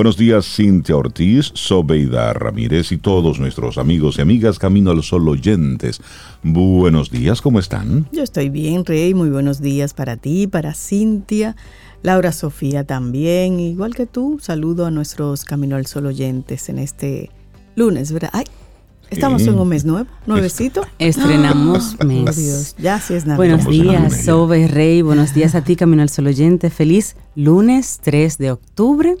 Buenos días, Cintia Ortiz, Sobeida Ramírez y todos nuestros amigos y amigas Camino al Sol oyentes. Buenos días, ¿cómo están? Yo estoy bien, Rey. Muy buenos días para ti, para Cintia, Laura Sofía también. Igual que tú, saludo a nuestros Camino al Sol oyentes en este lunes, ¿verdad? Ay, Estamos en un mes nuevo, nuevecito. Estrenamos mes. ya sí es Navidad. Buenos días, Sobe Rey. Buenos días a ti, Camino al Sol oyente. Feliz lunes 3 de octubre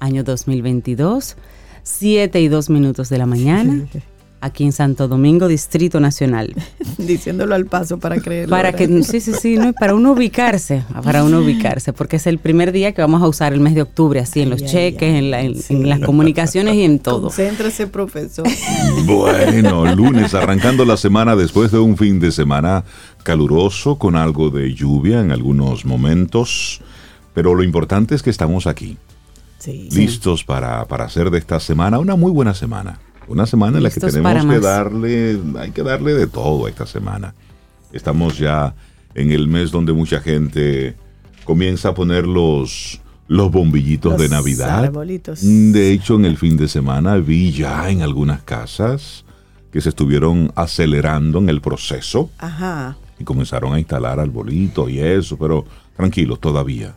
año 2022, 7 y 2 minutos de la mañana. Aquí en Santo Domingo, Distrito Nacional. Diciéndolo al paso para creerlo. Para que, sí, sí, sí, no, para uno ubicarse, para uno ubicarse, porque es el primer día que vamos a usar el mes de octubre, así en los cheques, en, en, las comunicaciones y en todo. Concéntrese, profesor. Bueno, lunes, arrancando la semana después de un fin de semana caluroso, con algo de lluvia en algunos momentos, pero lo importante es que estamos aquí listos Para, para hacer de esta semana una muy buena semana. Una semana en la que tenemos que darle, hay que darle de todo a esta semana. Estamos ya en el mes donde mucha gente comienza a poner los, los bombillitos de Navidad. De hecho, en el fin de semana vi ya en algunas casas que se estuvieron acelerando en el proceso. Ajá. Y comenzaron a instalar arbolitos y eso, pero Tranquilos, todavía.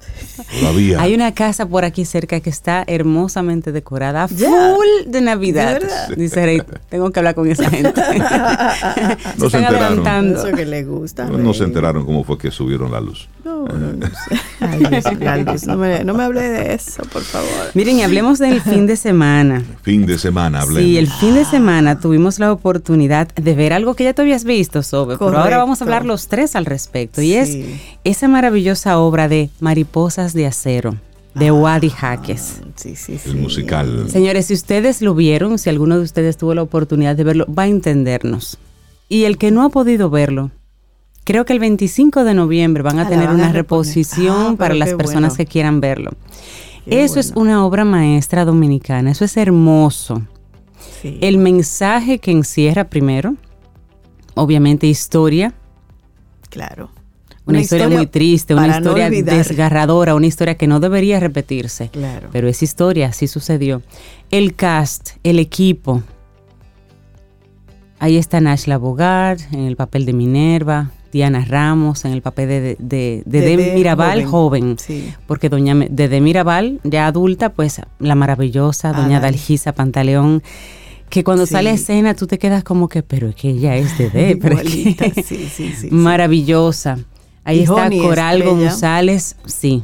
Todavía. Hay una casa por aquí cerca que está hermosamente decorada, full de Navidad. Dice Rey, tengo que hablar con esa gente. no se, enteraron. Eso que le gusta. No, se enteraron cómo fue que subieron la luz. No, no, no, Ay, no, me, no me hable de eso, por favor. Miren, hablemos del fin de semana. Fin de semana, hablemos. Sí, el fin de semana tuvimos la oportunidad de ver algo que ya tú habías visto, Sobe, pero ahora vamos a hablar los tres al respecto. Y es esa maravillosa obra de Mariposas de Acero de ah, Wadi Jaques. Sí, sí, sí. El musical. Señores, si ustedes lo vieron, si alguno de ustedes tuvo la oportunidad de verlo, va a entendernos. Y el que no ha podido verlo, creo que el 25 de noviembre van a ah, tener una reposición ah, para las personas que quieran verlo. eso es una obra maestra dominicana, eso es hermoso. El mensaje que encierra primero, obviamente historia. Claro una, historia, muy triste, una historia desgarradora, una historia que no debería repetirse. Claro. Pero esa historia sí sucedió. El cast, el equipo. Ahí está Nashla Bogart en el papel de Minerva, Diana Ramos en el papel de, de, de, Mirabal joven, porque doña de Mirabal ya adulta, pues la maravillosa doña Dalgisa Pantaleón que cuando sale a escena tú te quedas como que, pero es que ella es de D, sí, sí, maravillosa. Ahí está Coral González, sí.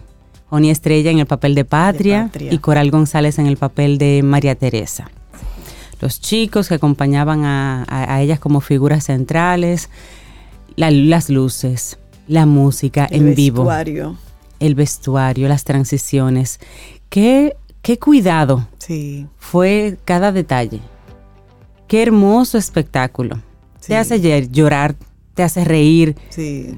Joni Estrella en el papel de Patria, y Coral González en el papel de María Teresa. Los chicos que acompañaban a, ellas como figuras centrales, las luces, la música en vivo. Vestuario. El vestuario, las transiciones. Qué, qué cuidado sí. fue cada detalle. Qué hermoso espectáculo. Te hace llorar, te hace reír. Sí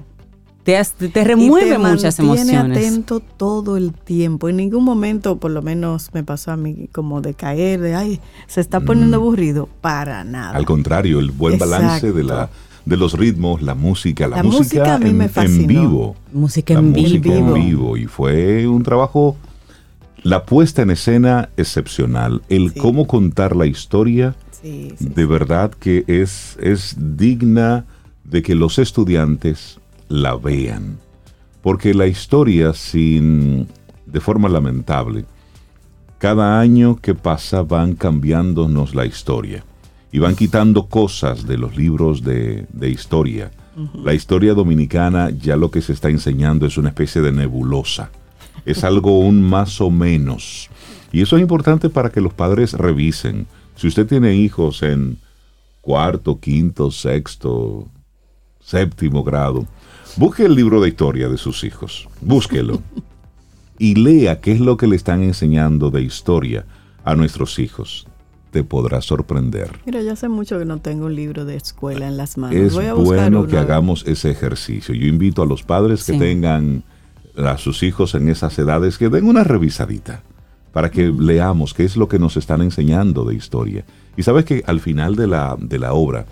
te, remueve muchas emociones. atento todo el tiempo. En ningún momento, por lo menos me pasó a mí, como de caer, de ay, se está poniendo mm. aburrido. Para nada. Al contrario, el buen balance de la de los ritmos, la música, la, música, en, vivo. Música en música en vivo. Y fue un trabajo, la puesta en escena excepcional. El cómo contar la historia, de verdad que es, es digna de que los estudiantes la vean. Porque la historia, sin, de forma lamentable, cada año que pasa van cambiándonos la historia y van quitando cosas de los libros de, historia. La historia dominicana ya lo que se está enseñando es una especie de nebulosa. Es algo un más o menos. Y eso es importante para que los padres revisen. Si usted tiene hijos en cuarto, quinto, sexto, séptimo grado, Busque el libro de historia de sus hijos, búsquelo y lea qué es lo que le están enseñando de historia a nuestros hijos. Te podrá sorprender. Mira, ya hace mucho que no tengo un libro de escuela en las manos. Es bueno que hagamos ese ejercicio. Yo invito a los padres que tengan a sus hijos en esas edades que den una revisadita para que leamos qué es lo que nos están enseñando de historia. Y sabes que al final de la, de la obra,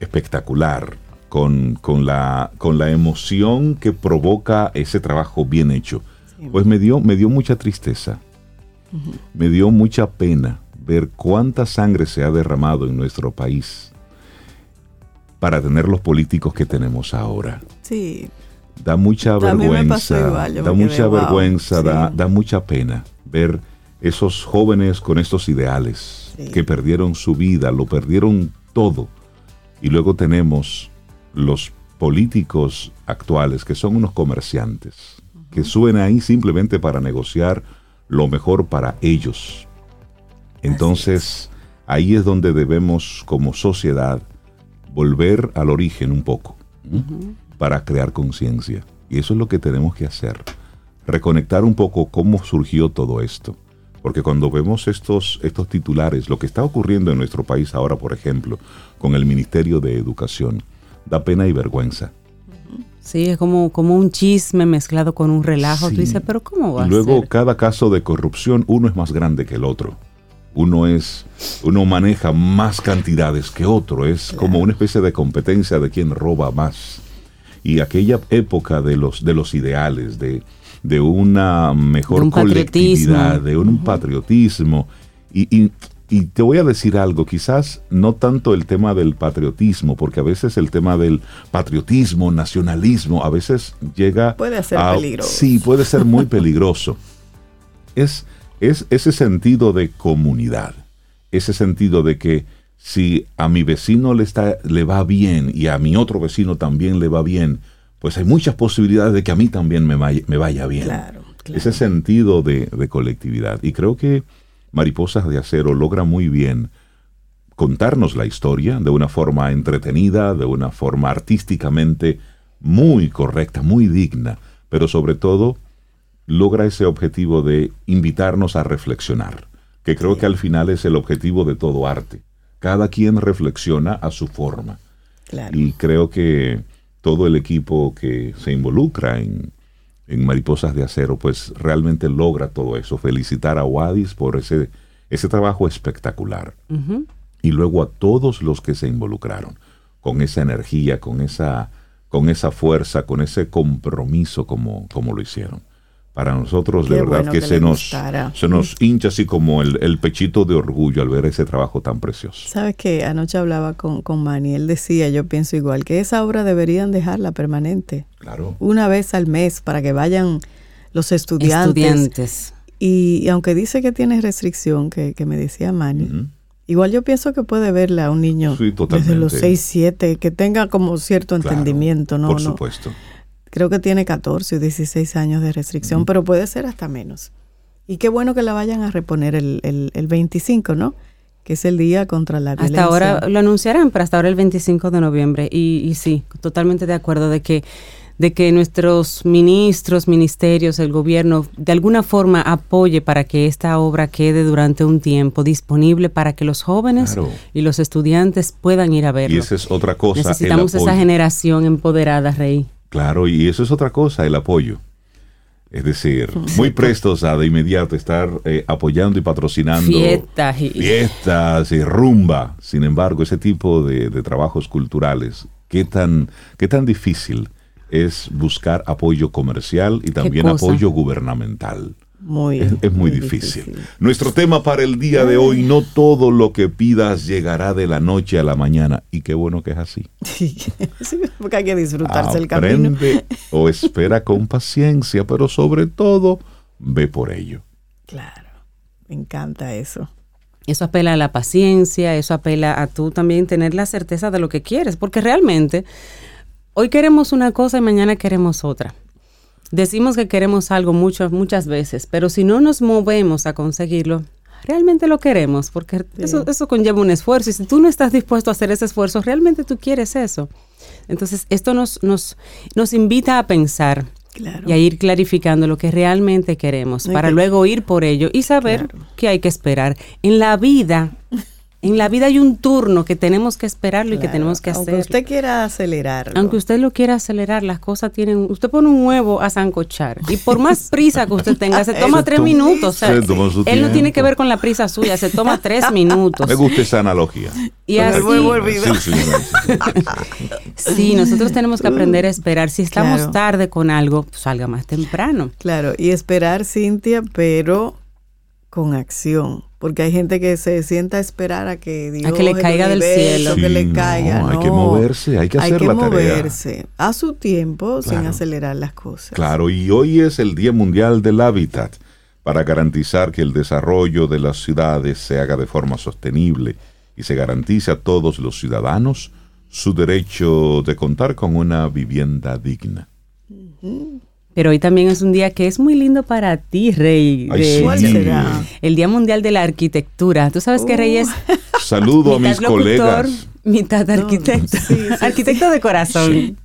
espectacular, con, con, la, con la emoción que provoca ese trabajo bien hecho. Pues me dio, me dio mucha tristeza. Me dio mucha pena ver cuánta sangre se ha derramado en nuestro país para tener los políticos que tenemos ahora. Sí. Da mucha vergüenza, da mucha vergüenza, da, mucha pena ver esos jóvenes con estos ideales que perdieron su vida, lo perdieron todo. Y luego tenemos los políticos actuales que son unos comerciantes, que suben ahí simplemente para negociar lo mejor para ellos. Entonces, ahí es donde debemos como sociedad volver al origen un poco para crear conciencia. Y eso es lo que tenemos que hacer. Reconectar un poco cómo surgió todo esto. Porque cuando vemos estos, estos titulares, lo que está ocurriendo en nuestro país ahora, por ejemplo, con el Ministerio de Educación, da pena y vergüenza. Sí, es como, como un chisme mezclado con un relajo. Tú dices, pero ¿cómo va? Y luego cada caso de corrupción, uno es más grande que el otro. Uno es, uno maneja más cantidades que otro. Es como una especie de competencia de quién roba más. Y aquella época de los, de los ideales, de, de una mejor colectividad, de un patriotismo. y, y te voy a decir algo, quizás no tanto el tema del patriotismo, porque a veces el tema del patriotismo, nacionalismo, a veces llega... Puede ser peligroso. Sí, puede ser muy peligroso. es, es ese sentido de comunidad, ese sentido de que si a mi vecino le, está, le va bien y a mi otro vecino también le va bien, pues hay muchas posibilidades de que a mí también me vaya, me vaya bien. Claro, Ese sentido de, de colectividad. Y creo que Mariposas de Acero logra muy bien contarnos la historia de una forma entretenida, de una forma artísticamente muy correcta, muy digna, pero sobre todo logra ese objetivo de invitarnos a reflexionar, que creo que al final es el objetivo de todo arte. Cada quien reflexiona a su forma. Y creo que todo el equipo que se involucra en, en Mariposas de Acero, pues realmente logra todo eso. Felicitar a Wadis por ese, ese trabajo espectacular. Y luego a todos los que se involucraron, con esa energía, con esa, con esa fuerza, con ese compromiso como, como lo hicieron para nosotros de verdad que, se, nos, se nos hincha así como el, pechito de orgullo al ver ese trabajo tan precioso. Sabes que anoche hablaba con, con Manny, él decía, yo pienso igual, que esa obra deberían dejarla permanente. Claro. Una vez al mes para que vayan los estudiantes. Y, aunque dice que tiene restricción, que, me decía Manny, igual yo pienso que puede verla a un niño desde los 6, 7, que tenga como cierto entendimiento, ¿no? Por supuesto creo que tiene 14 o 16 años de restricción, pero puede ser hasta menos. Y qué bueno que la vayan a reponer el, el, 25, ¿no? Que es el día contra la violencia. Hasta ahora lo anunciarán, pero hasta ahora el 25 de noviembre. Y, y sí, totalmente de acuerdo de que de que nuestros ministros, ministerios, el gobierno, de alguna forma apoye para que esta obra quede durante un tiempo disponible para que los jóvenes y los estudiantes puedan ir a verlo. Y esa es otra cosa. Necesitamos esa generación empoderada, Rey. Claro, y eso es otra cosa, el apoyo. Es decir, muy prestos a de inmediato estar eh, apoyando y patrocinando fiestas y, fiestas y rumba. Sin embargo, ese tipo de, trabajos culturales, ¿qué tan, qué tan difícil es buscar apoyo comercial y también apoyo gubernamental? Muy, es, muy, difícil. Nuestro tema para el día de hoy, no todo lo que pidas llegará de la noche a la mañana. Y qué bueno que es así. Sí, porque hay que disfrutarse el camino. o espera con paciencia, pero sobre todo, ve por ello. Claro, me encanta eso. Eso apela a la paciencia, eso apela a tú también tener la certeza de lo que quieres, porque realmente hoy queremos una cosa y mañana queremos otra. Decimos que queremos algo muchas, muchas veces, pero si no nos movemos a conseguirlo, realmente lo queremos, porque eso, eso conlleva un esfuerzo. Y si tú no estás dispuesto a hacer ese esfuerzo, realmente tú quieres eso. Entonces, esto nos, nos, nos invita a pensar y a ir clarificando lo que realmente queremos, para luego ir por ello y saber que hay que esperar. En la vida en la vida hay un turno que tenemos que esperarlo y que tenemos que hacer. Aunque usted quiera acelerar. Aunque usted lo quiera acelerar, las cosas tienen. Usted pone un huevo a zancochar y por más prisa que usted tenga, se toma tres minutos. él no tiene que ver con la prisa suya, se toma tres minutos. Me gusta esa analogía. Y así. Sí, nosotros tenemos que aprender a esperar. Si estamos tarde con algo, pues salga más temprano. Claro, y esperar, Cintia, pero con acción. Porque hay gente que se sienta a esperar a que Dios. A que le caiga del cielo. que le caiga. No, hay que moverse, hay que hacer hay que moverse a su tiempo sin acelerar las cosas. Claro, y hoy es el Día Mundial del Hábitat para garantizar que el desarrollo de las ciudades se haga de forma sostenible y se garantice a todos los ciudadanos su derecho de contar con una vivienda digna. Pero hoy también es un día que es muy lindo para ti, Rey. ¿Cuál será? El Día Mundial de la Arquitectura. ¿Tú sabes que Rey es? Uh. Saludo a mis colegas. Mitad arquitecto. arquitecto de corazón.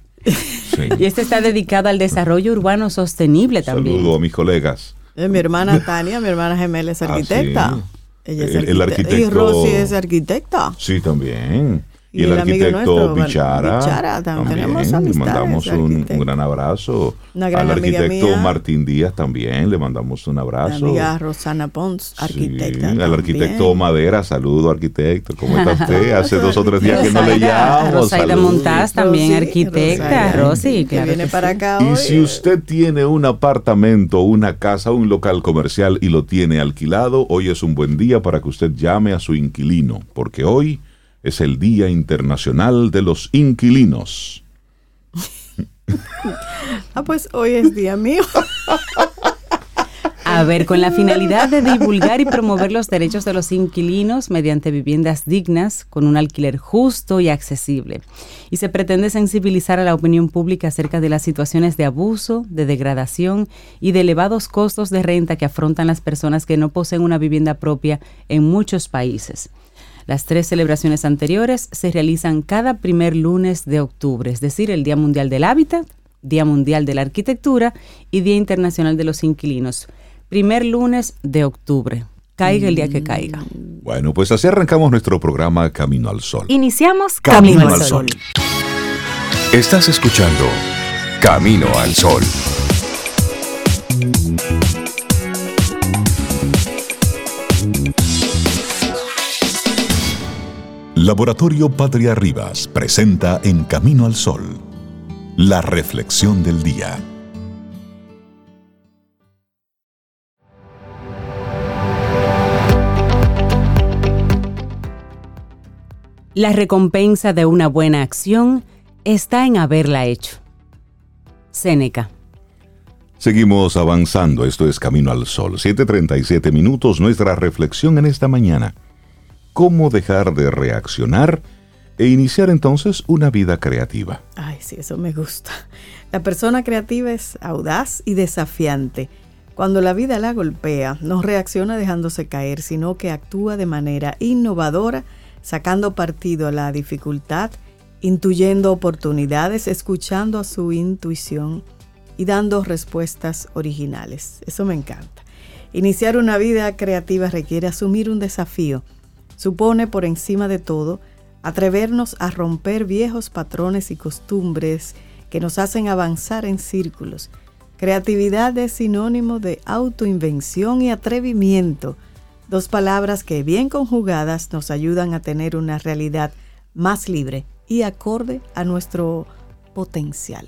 Y este está dedicado al desarrollo urbano sostenible también. Saludo a mis colegas. Eh, mi hermana Tania, mi hermana gemela es ah, arquitecta. Ella es el, arquitecto. Y Rosy es arquitecta. Sí, también. Y, el, arquitecto Bichara, también, le mandamos un, gran abrazo. al arquitecto Martín Díaz también le mandamos un abrazo. La amiga Rosana Pons, arquitecta. Sí, al arquitecto Madera, saludo arquitecto. ¿Cómo está usted? Hace dos o tres días que no le llamo. Rosaida Montaz también arquitecta. Rosy, claro. viene para acá y si usted tiene un apartamento, una casa, un local comercial y lo tiene alquilado, hoy es un buen día para que usted llame a su inquilino, porque hoy es el Día Internacional de los Inquilinos. ah, pues hoy es día mío. A ver, con la finalidad de divulgar y promover los derechos de los inquilinos mediante viviendas dignas, con un alquiler justo y accesible. Y se pretende sensibilizar a la opinión pública acerca de las situaciones de abuso, de degradación y de elevados costos de renta que afrontan las personas que no poseen una vivienda propia en muchos países. Las tres celebraciones anteriores se realizan cada primer lunes de octubre, es decir, el Día Mundial del Hábitat, Día Mundial de la Arquitectura y Día Internacional de los Inquilinos. Primer lunes de octubre. Caiga el día que caiga. Bueno, pues así arrancamos nuestro programa Camino al Sol. Iniciamos Camino, al Sol. Estás escuchando Camino al Sol. Laboratorio Patria Rivas presenta En Camino al Sol, la reflexión del día. La recompensa de una buena acción está en haberla hecho. Séneca. Seguimos avanzando, esto es Camino al Sol, 7.37 minutos, nuestra reflexión en esta mañana cómo dejar de reaccionar e iniciar entonces una vida creativa. Ay, sí, eso me gusta. La persona creativa es audaz y desafiante. Cuando la vida la golpea, no reacciona dejándose caer, sino que actúa de manera innovadora, sacando partido a la dificultad, intuyendo oportunidades, escuchando a su intuición y dando respuestas originales. Eso me encanta. Iniciar una vida creativa requiere asumir un desafío Supone, por encima de todo, atrevernos a romper viejos patrones y costumbres que nos hacen avanzar en círculos. Creatividad es sinónimo de autoinvención y atrevimiento, dos palabras que bien conjugadas nos ayudan a tener una realidad más libre y acorde a nuestro potencial.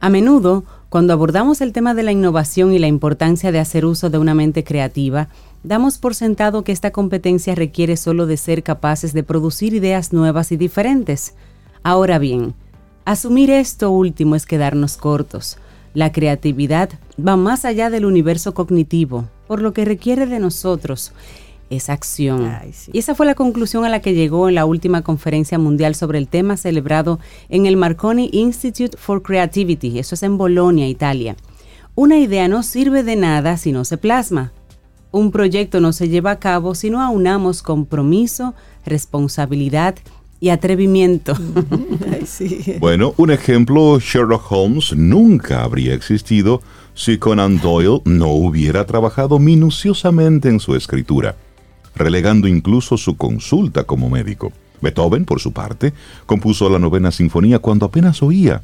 A menudo, cuando abordamos el tema de la innovación y la importancia de hacer uso de una mente creativa, damos por sentado que esta competencia requiere solo de ser capaces de producir ideas nuevas y diferentes. Ahora bien, asumir esto último es quedarnos cortos. La creatividad va más allá del universo cognitivo, por lo que requiere de nosotros es acción. Y esa fue la conclusión a la que llegó en la última conferencia mundial sobre el tema celebrado en el Marconi Institute for Creativity, eso es en Bolonia, Italia. Una idea no sirve de nada si no se plasma. Un proyecto no se lleva a cabo si no aunamos compromiso, responsabilidad y atrevimiento. Bueno, un ejemplo, Sherlock Holmes nunca habría existido si Conan Doyle no hubiera trabajado minuciosamente en su escritura relegando incluso su consulta como médico. Beethoven, por su parte, compuso la novena sinfonía cuando apenas oía.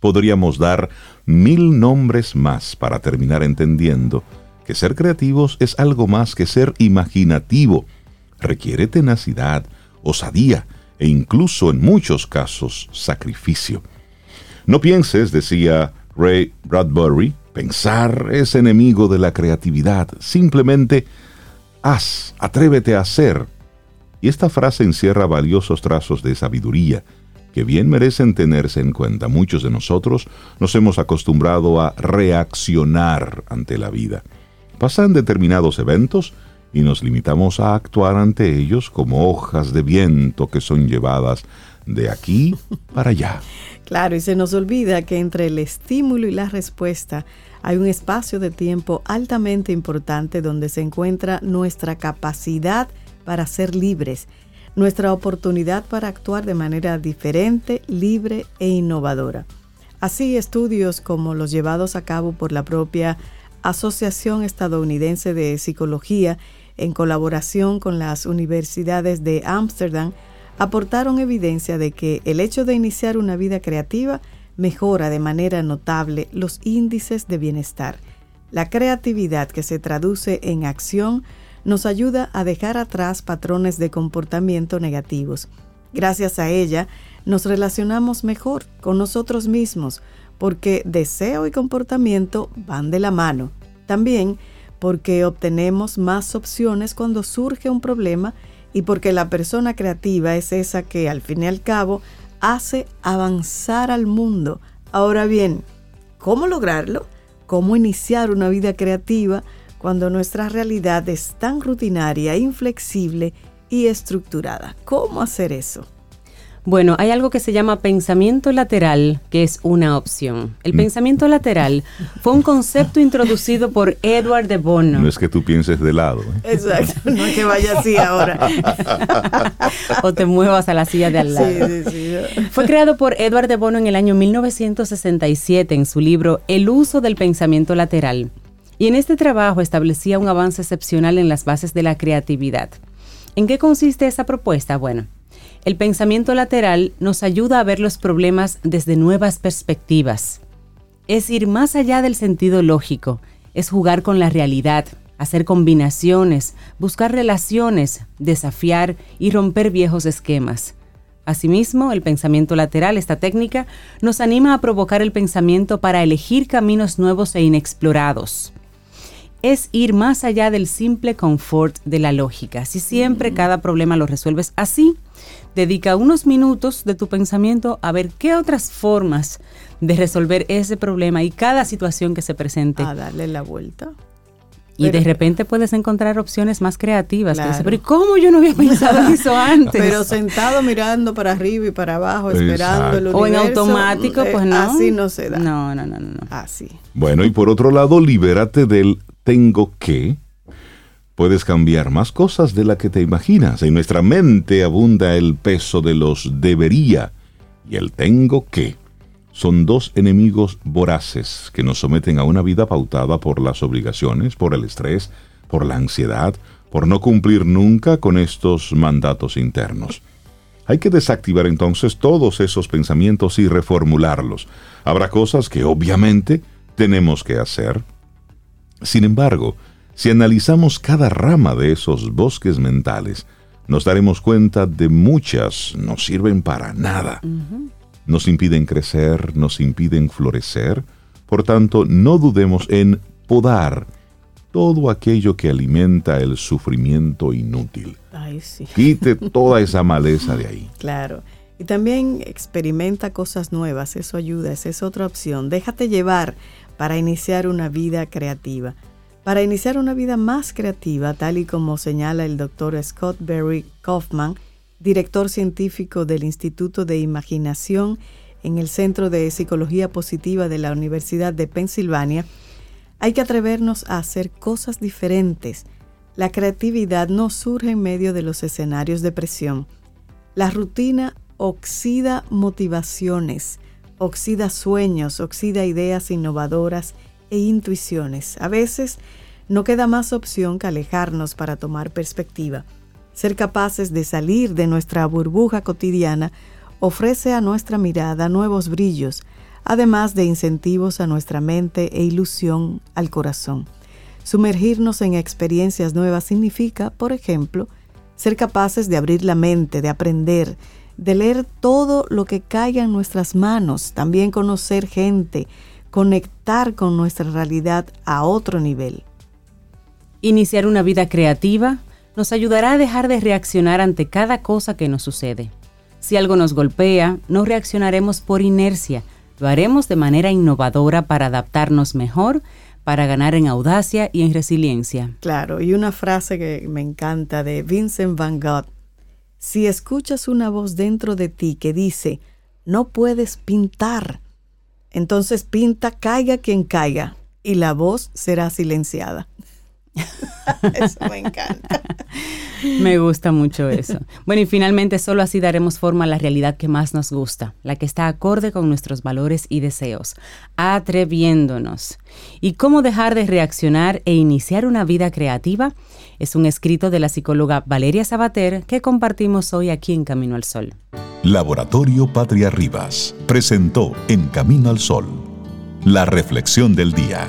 Podríamos dar mil nombres más para terminar entendiendo que ser creativos es algo más que ser imaginativo. Requiere tenacidad, osadía e incluso en muchos casos sacrificio. No pienses, decía Ray Bradbury, Pensar es enemigo de la creatividad. Simplemente haz, atrévete a hacer. Y esta frase encierra valiosos trazos de sabiduría que bien merecen tenerse en cuenta. Muchos de nosotros nos hemos acostumbrado a reaccionar ante la vida. Pasan determinados eventos y nos limitamos a actuar ante ellos como hojas de viento que son llevadas de aquí para allá. Claro, y se nos olvida que entre el estímulo y la respuesta hay un espacio de tiempo altamente importante donde se encuentra nuestra capacidad para ser libres nuestra oportunidad para actuar de manera diferente, libre e innovadora. Así, estudios como los llevados a cabo por la propia Asociación Estadounidense de Psicología en colaboración con las universidades de Ámsterdam aportaron evidencia de que el hecho de iniciar una vida creativa mejora de manera notable los índices de bienestar. La creatividad que se traduce en acción nos ayuda a dejar atrás patrones de comportamiento negativos. Gracias a ella, nos relacionamos mejor con nosotros mismos, porque deseo y comportamiento van de la mano. También porque obtenemos más opciones cuando surge un problema y porque la persona creativa es esa que al fin y al cabo hace avanzar al mundo. Ahora bien, ¿cómo lograrlo? ¿Cómo iniciar una vida creativa? cuando nuestra realidad es tan rutinaria, inflexible y estructurada. ¿Cómo hacer eso? Bueno, hay algo que se llama pensamiento lateral, que es una opción. El mm. pensamiento lateral fue un concepto introducido por Edward de Bono. No es que tú pienses de lado. ¿eh? Exacto, no es que vaya así ahora. o te muevas a la silla de al lado. Sí, sí, sí. Fue creado por Edward de Bono en el año 1967 en su libro El uso del pensamiento lateral y en este trabajo establecía un avance excepcional en las bases de la creatividad. ¿En qué consiste esa propuesta? Bueno, el pensamiento lateral nos ayuda a ver los problemas desde nuevas perspectivas. Es ir más allá del sentido lógico, es jugar con la realidad, hacer combinaciones, buscar relaciones, desafiar y romper viejos esquemas. Asimismo, el pensamiento lateral, esta técnica, nos anima a provocar el pensamiento para elegir caminos nuevos e inexplorados es ir más allá del simple confort de la lógica. Si siempre cada problema lo resuelves así, dedica unos minutos de tu pensamiento a ver qué otras formas de resolver ese problema y cada situación que se presente. A darle la vuelta. Y de repente puedes encontrar opciones más creativas. pero ¿y cómo yo no había pensado en eso antes? Pero sentado mirando para arriba y para abajo, esperando el universo. O en automático, pues no. Así no se da. No, no, no, no. Así. Bueno, y por otro lado, libérate del tengo que, puedes cambiar más cosas de la que te imaginas. En nuestra mente abunda el peso de los debería y el tengo que. Son dos enemigos voraces que nos someten a una vida pautada por las obligaciones, por el estrés, por la ansiedad, por no cumplir nunca con estos mandatos internos. Hay que desactivar entonces todos esos pensamientos y reformularlos. Habrá cosas que obviamente tenemos que hacer, sin embargo, si analizamos cada rama de esos bosques mentales, nos daremos cuenta de muchas no sirven para nada. Nos impiden crecer, nos impiden florecer. Por tanto, no dudemos en podar todo aquello que alimenta el sufrimiento inútil. Quite toda esa maleza de ahí. Claro. Y también experimenta cosas nuevas, eso ayuda, esa es otra opción. Déjate llevar para iniciar una vida creativa. Para iniciar una vida más creativa, tal y como señala el doctor Scott Berry Kaufman, director científico del Instituto de Imaginación en el Centro de Psicología Positiva de la Universidad de Pensilvania, hay que atrevernos a hacer cosas diferentes. La creatividad no surge en medio de los escenarios de presión. La rutina oxida motivaciones, oxida sueños, oxida ideas innovadoras e intuiciones. A veces no queda más opción que alejarnos para tomar perspectiva. Ser capaces de salir de nuestra burbuja cotidiana ofrece a nuestra mirada nuevos brillos, además de incentivos a nuestra mente e ilusión al corazón. Sumergirnos en experiencias nuevas significa, por ejemplo, ser capaces de abrir la mente, de aprender, de leer todo lo que caiga en nuestras manos, también conocer gente, conectar con nuestra realidad a otro nivel. Iniciar una vida creativa nos ayudará a dejar de reaccionar ante cada cosa que nos sucede. Si algo nos golpea, no reaccionaremos por inercia, lo haremos de manera innovadora para adaptarnos mejor, para ganar en audacia y en resiliencia. Claro, y una frase que me encanta de Vincent Van Gogh. Si escuchas una voz dentro de ti que dice, no puedes pintar, entonces pinta caiga quien caiga y la voz será silenciada. eso me encanta. me gusta mucho eso. Bueno, y finalmente solo así daremos forma a la realidad que más nos gusta, la que está acorde con nuestros valores y deseos, atreviéndonos. ¿Y cómo dejar de reaccionar e iniciar una vida creativa? Es un escrito de la psicóloga Valeria Sabater que compartimos hoy aquí en Camino al Sol. Laboratorio Patria Rivas presentó En Camino al Sol la reflexión del día.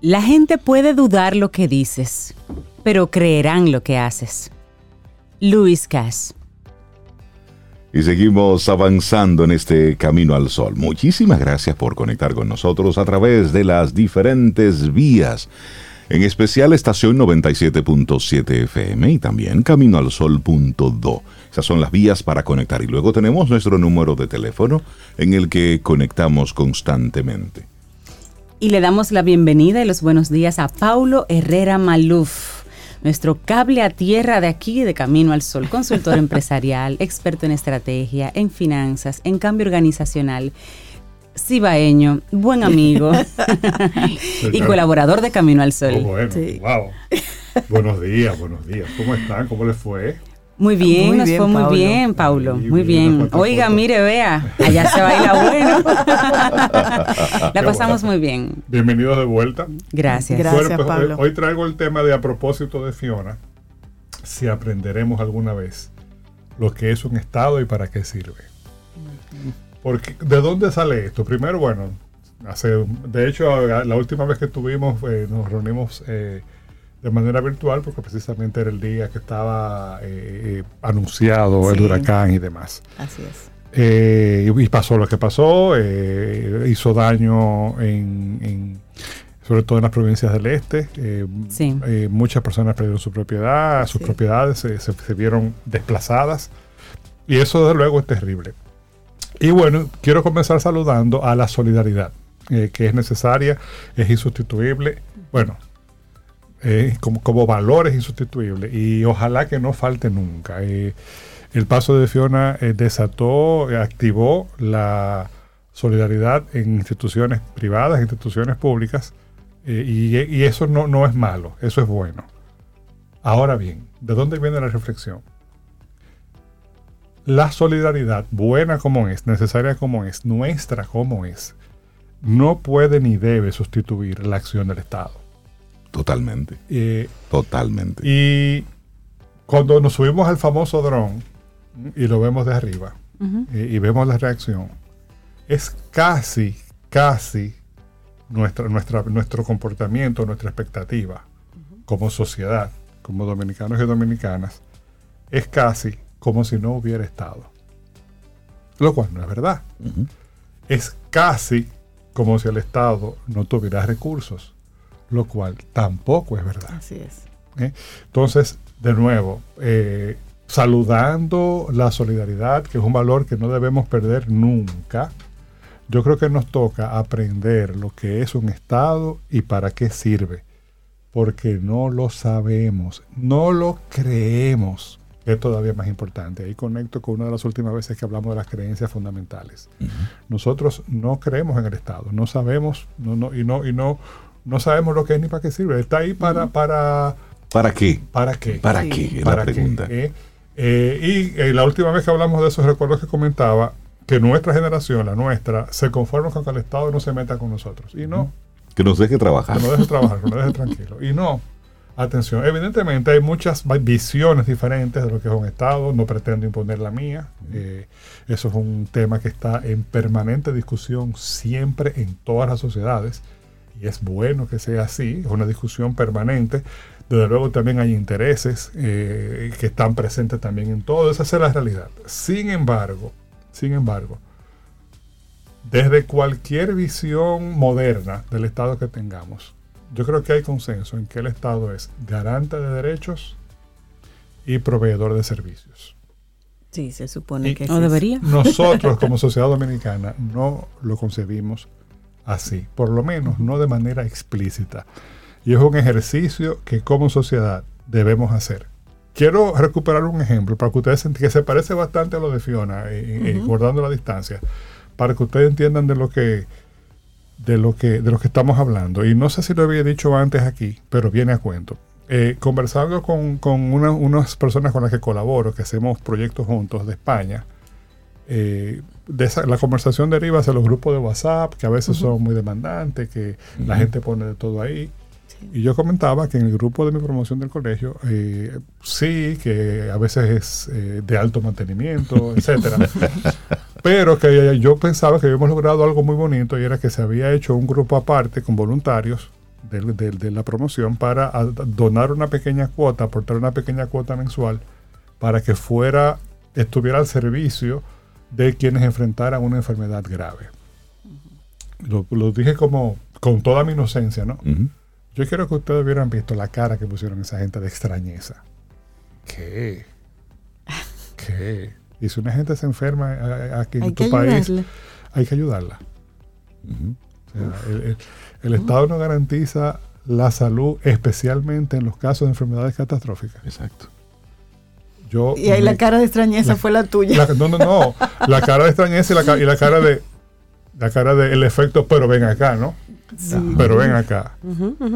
La gente puede dudar lo que dices, pero creerán lo que haces. Luis Cass. Y seguimos avanzando en este camino al sol. Muchísimas gracias por conectar con nosotros a través de las diferentes vías, en especial estación 97.7 FM y también caminoalsol.do. Esas son las vías para conectar y luego tenemos nuestro número de teléfono en el que conectamos constantemente. Y le damos la bienvenida y los buenos días a Paulo Herrera Maluf, nuestro cable a tierra de aquí, de Camino al Sol, consultor empresarial, experto en estrategia, en finanzas, en cambio organizacional cibaeño, buen amigo y colaborador de Camino al Sol. Oh, bueno, wow. Buenos días, buenos días. ¿Cómo están? ¿Cómo les fue? Muy bien, nos fue muy bien, Paulo. Muy bien. Oiga, mire, vea, allá se baila bueno. La pasamos muy bien. Bienvenidos de vuelta. Gracias. Gracias, pues, Pablo. Hoy traigo el tema de a propósito de Fiona, si aprenderemos alguna vez lo que es un Estado y para qué sirve. Porque, ¿de dónde sale esto? Primero, bueno, hace, de hecho, la última vez que tuvimos, eh, nos reunimos... Eh, de manera virtual porque precisamente era el día que estaba eh, eh, anunciado el huracán y demás. Así es. Eh, y pasó lo que pasó, hizo daño en, sobre todo en las provincias del este. muchas personas perdieron su propiedad, sus propiedades se, se, vieron desplazadas y eso desde luego es terrible. Y bueno, quiero comenzar saludando a la solidaridad, que es necesaria, es insustituible. Bueno, eh, como, como valores insustituibles y ojalá que no falte nunca. Eh, el paso de Fiona eh, desató, activó la solidaridad en instituciones privadas, instituciones públicas, y, y, eso no, no es malo, eso es bueno. Ahora bien, ¿de dónde viene la reflexión? La solidaridad, buena como es, necesaria como es, nuestra como es, no puede ni debe sustituir la acción del Estado. Totalmente. Eh, Totalmente. Y cuando nos subimos al famoso dron y lo vemos de arriba y, vemos la reacción, es casi, casi nuestra, nuestra, nuestro comportamiento, nuestra expectativa como sociedad, como dominicanos y dominicanas, es casi como si no hubiera estado. Lo cual no es verdad. Es casi como si el Estado no tuviera recursos lo cual tampoco es verdad. Así es. ¿Eh? Entonces, de nuevo, eh, saludando la solidaridad, que es un valor que no debemos perder nunca, yo creo que nos toca aprender lo que es un Estado y para qué sirve, porque no lo sabemos, no lo creemos, es todavía más importante. Ahí conecto con una de las últimas veces que hablamos de las creencias fundamentales. Nosotros no creemos en el Estado, no sabemos no, no, y, no, y no, no sabemos lo que es ni para qué sirve. Está ahí para... ¿Para, ¿Para qué? ¿Para qué? ¿Para qué? la pregunta. Eh, eh, y eh, la última vez que hablamos de eso, recuerdo que comentaba que nuestra generación, la nuestra, se conforma con que el Estado no se meta con nosotros. Y no. Que nos deje trabajar. Que nos deje trabajar, que nos deje tranquilo. Y no, atención, evidentemente hay muchas visiones diferentes de lo que es un Estado, no pretendo imponer la mía. Eh, eso es un tema que está en permanente discusión siempre en todas las sociedades. Y es bueno que sea así, es una discusión permanente. Desde luego también hay intereses eh, que están presentes también en todo. Esa es la realidad. Sin embargo, sin embargo, desde cualquier visión moderna del Estado que tengamos, yo creo que hay consenso en que el Estado es garante de derechos y proveedor de servicios. Sí, se supone que no debería. Nosotros como sociedad dominicana no lo concebimos así, por lo menos no de manera explícita. Y es un ejercicio que como sociedad debemos hacer. Quiero recuperar un ejemplo para que ustedes que se parece bastante a lo de Fiona, y, guardando la distancia para que ustedes entiendan de lo que de lo que de lo que estamos hablando. Y no sé si lo había dicho antes aquí, pero viene a cuento. Eh, conversando con, unas personas con las que colaboro, que hacemos proyectos juntos de España, eh, de la conversación deriva hacia los grupos de WhatsApp, que a veces son muy demandantes, que la gente pone de todo ahí. Y yo comentaba que en el grupo de mi promoción del colegio, eh, sí, que a veces es eh, de alto mantenimiento, etcétera. pero que yo pensaba que habíamos logrado algo muy bonito y era que se había hecho un grupo aparte con voluntarios de, la promoción para donar una pequeña cuota, aportar una pequeña cuota mensual para que fuera, estuviera al servicio de quienes enfrentaran una enfermedad grave. Lo, dije como con toda mi inocencia, ¿no? Yo quiero que ustedes hubieran visto la cara que pusieron esa gente de extrañeza. ¿Qué? ¿Qué? Y si una gente se enferma aquí en tu país, hay que ayudarla. el, Estado no garantiza la salud, especialmente en los casos de enfermedades catastróficas. Exacto. Yo y ahí la cara de extrañeza fue la tuya. no, no, no. La cara de extrañeza y la, y la cara de la cara del efecto, pero ven acá, ¿no? Pero ven acá,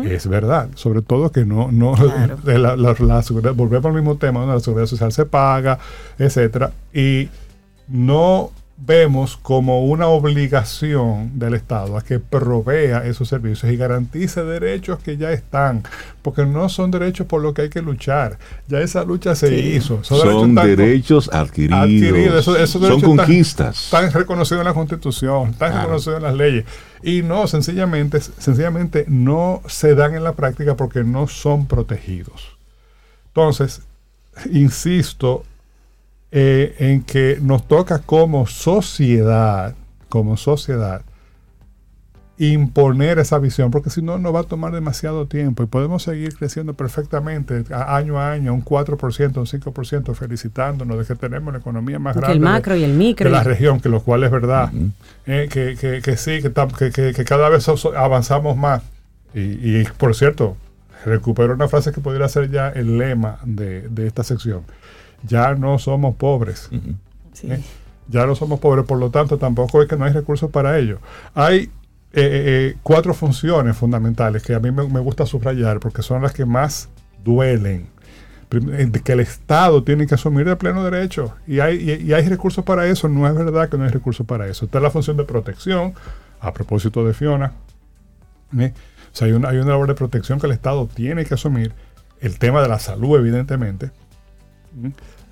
es verdad, sobre todo que no, no la, la, seguridad, volvemos al mismo tema, la seguridad social se paga, etcétera, y no vemos como una obligación del Estado a que provea esos servicios y garantice derechos que ya están, porque no son derechos por los que hay que luchar. Ya esa lucha se hizo. Son, derechos, adquiridos. son conquistas. Están, reconocidos en la Constitución, están reconocidos en las leyes. Y no, sencillamente, sencillamente no se dan en la práctica porque no son protegidos. Entonces, insisto eh, en que nos toca como sociedad, como sociedad, imponer esa visión, porque si no, no va a tomar demasiado tiempo y podemos seguir creciendo perfectamente año a año, un 4%, un 5%, felicitándonos de que tenemos la economía más grande el macro de, y el micro. de la región, que lo cual es verdad, eh, que, que, que, sí, que, que, cada vez avanzamos más. Y, y, por cierto, recupero una frase que podría ser ya el lema de, de esta sección ya no somos pobres. ¿eh? Ya no somos pobres, por lo tanto tampoco es que no hay recursos para ello. Hay eh, eh, cuatro funciones fundamentales que a mí me, gusta subrayar porque son las que más duelen. Que el Estado tiene que asumir de pleno derecho y hay, y, hay recursos para eso. No es verdad que no hay recursos para eso. Está la función de protección, a propósito de Fiona. O sea, hay una, hay una labor de protección que el Estado tiene que asumir. El tema de la salud, evidentemente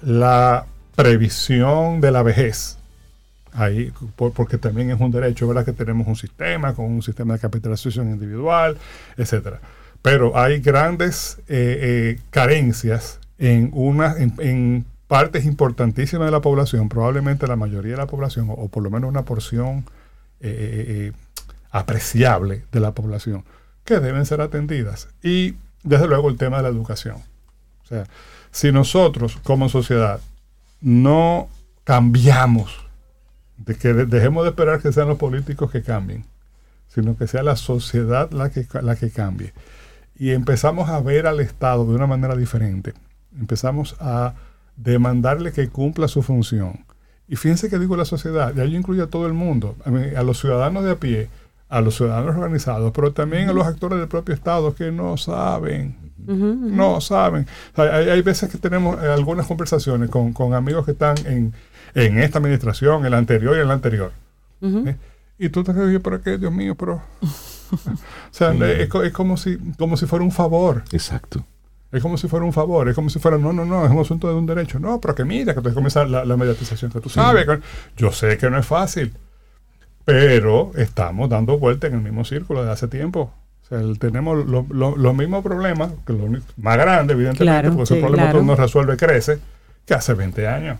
la previsión de la vejez. Ahí, porque también es un derecho, ¿verdad? Que tenemos un sistema con un sistema de capitalización individual, etcétera. Pero hay grandes eh, eh, carencias en, una, en, partes importantísimas de la población, probablemente la mayoría de la población, o, por lo menos una porción eh, apreciable de la población, que deben ser atendidas. Y desde luego el tema de la educación. O sea, si nosotros como sociedad no cambiamos, de que dejemos de esperar que sean los políticos que cambien, sino que sea la sociedad la que, la que cambie, y empezamos a ver al Estado de una manera diferente, empezamos a demandarle que cumpla su función. Y fíjense que digo la sociedad, ya yo incluyo a todo el mundo, a, los ciudadanos de a pie, a los ciudadanos organizados, pero también a los actores del propio Estado que no saben, no saben. hay, veces que tenemos eh, algunas conversaciones con, amigos que están en, esta administración, en la anterior y en la anterior. ¿eh? Y tú te dices, ¿pero qué? Dios mío, pero o sea, es, como, si, como si fuera un favor. Exacto. Es como si fuera un favor, es como si fuera, no, no, no, es un asunto de un derecho. No, pero que mira, que entonces comienza la, la mediatización. Que tú sabes, yo sé que no es fácil, pero estamos dando vuelta en el mismo círculo de hace tiempo. O sea, tenemos los mismos problemas, que lo más grande, evidentemente, porque ese problema que uno resuelve crece, que hace 20 años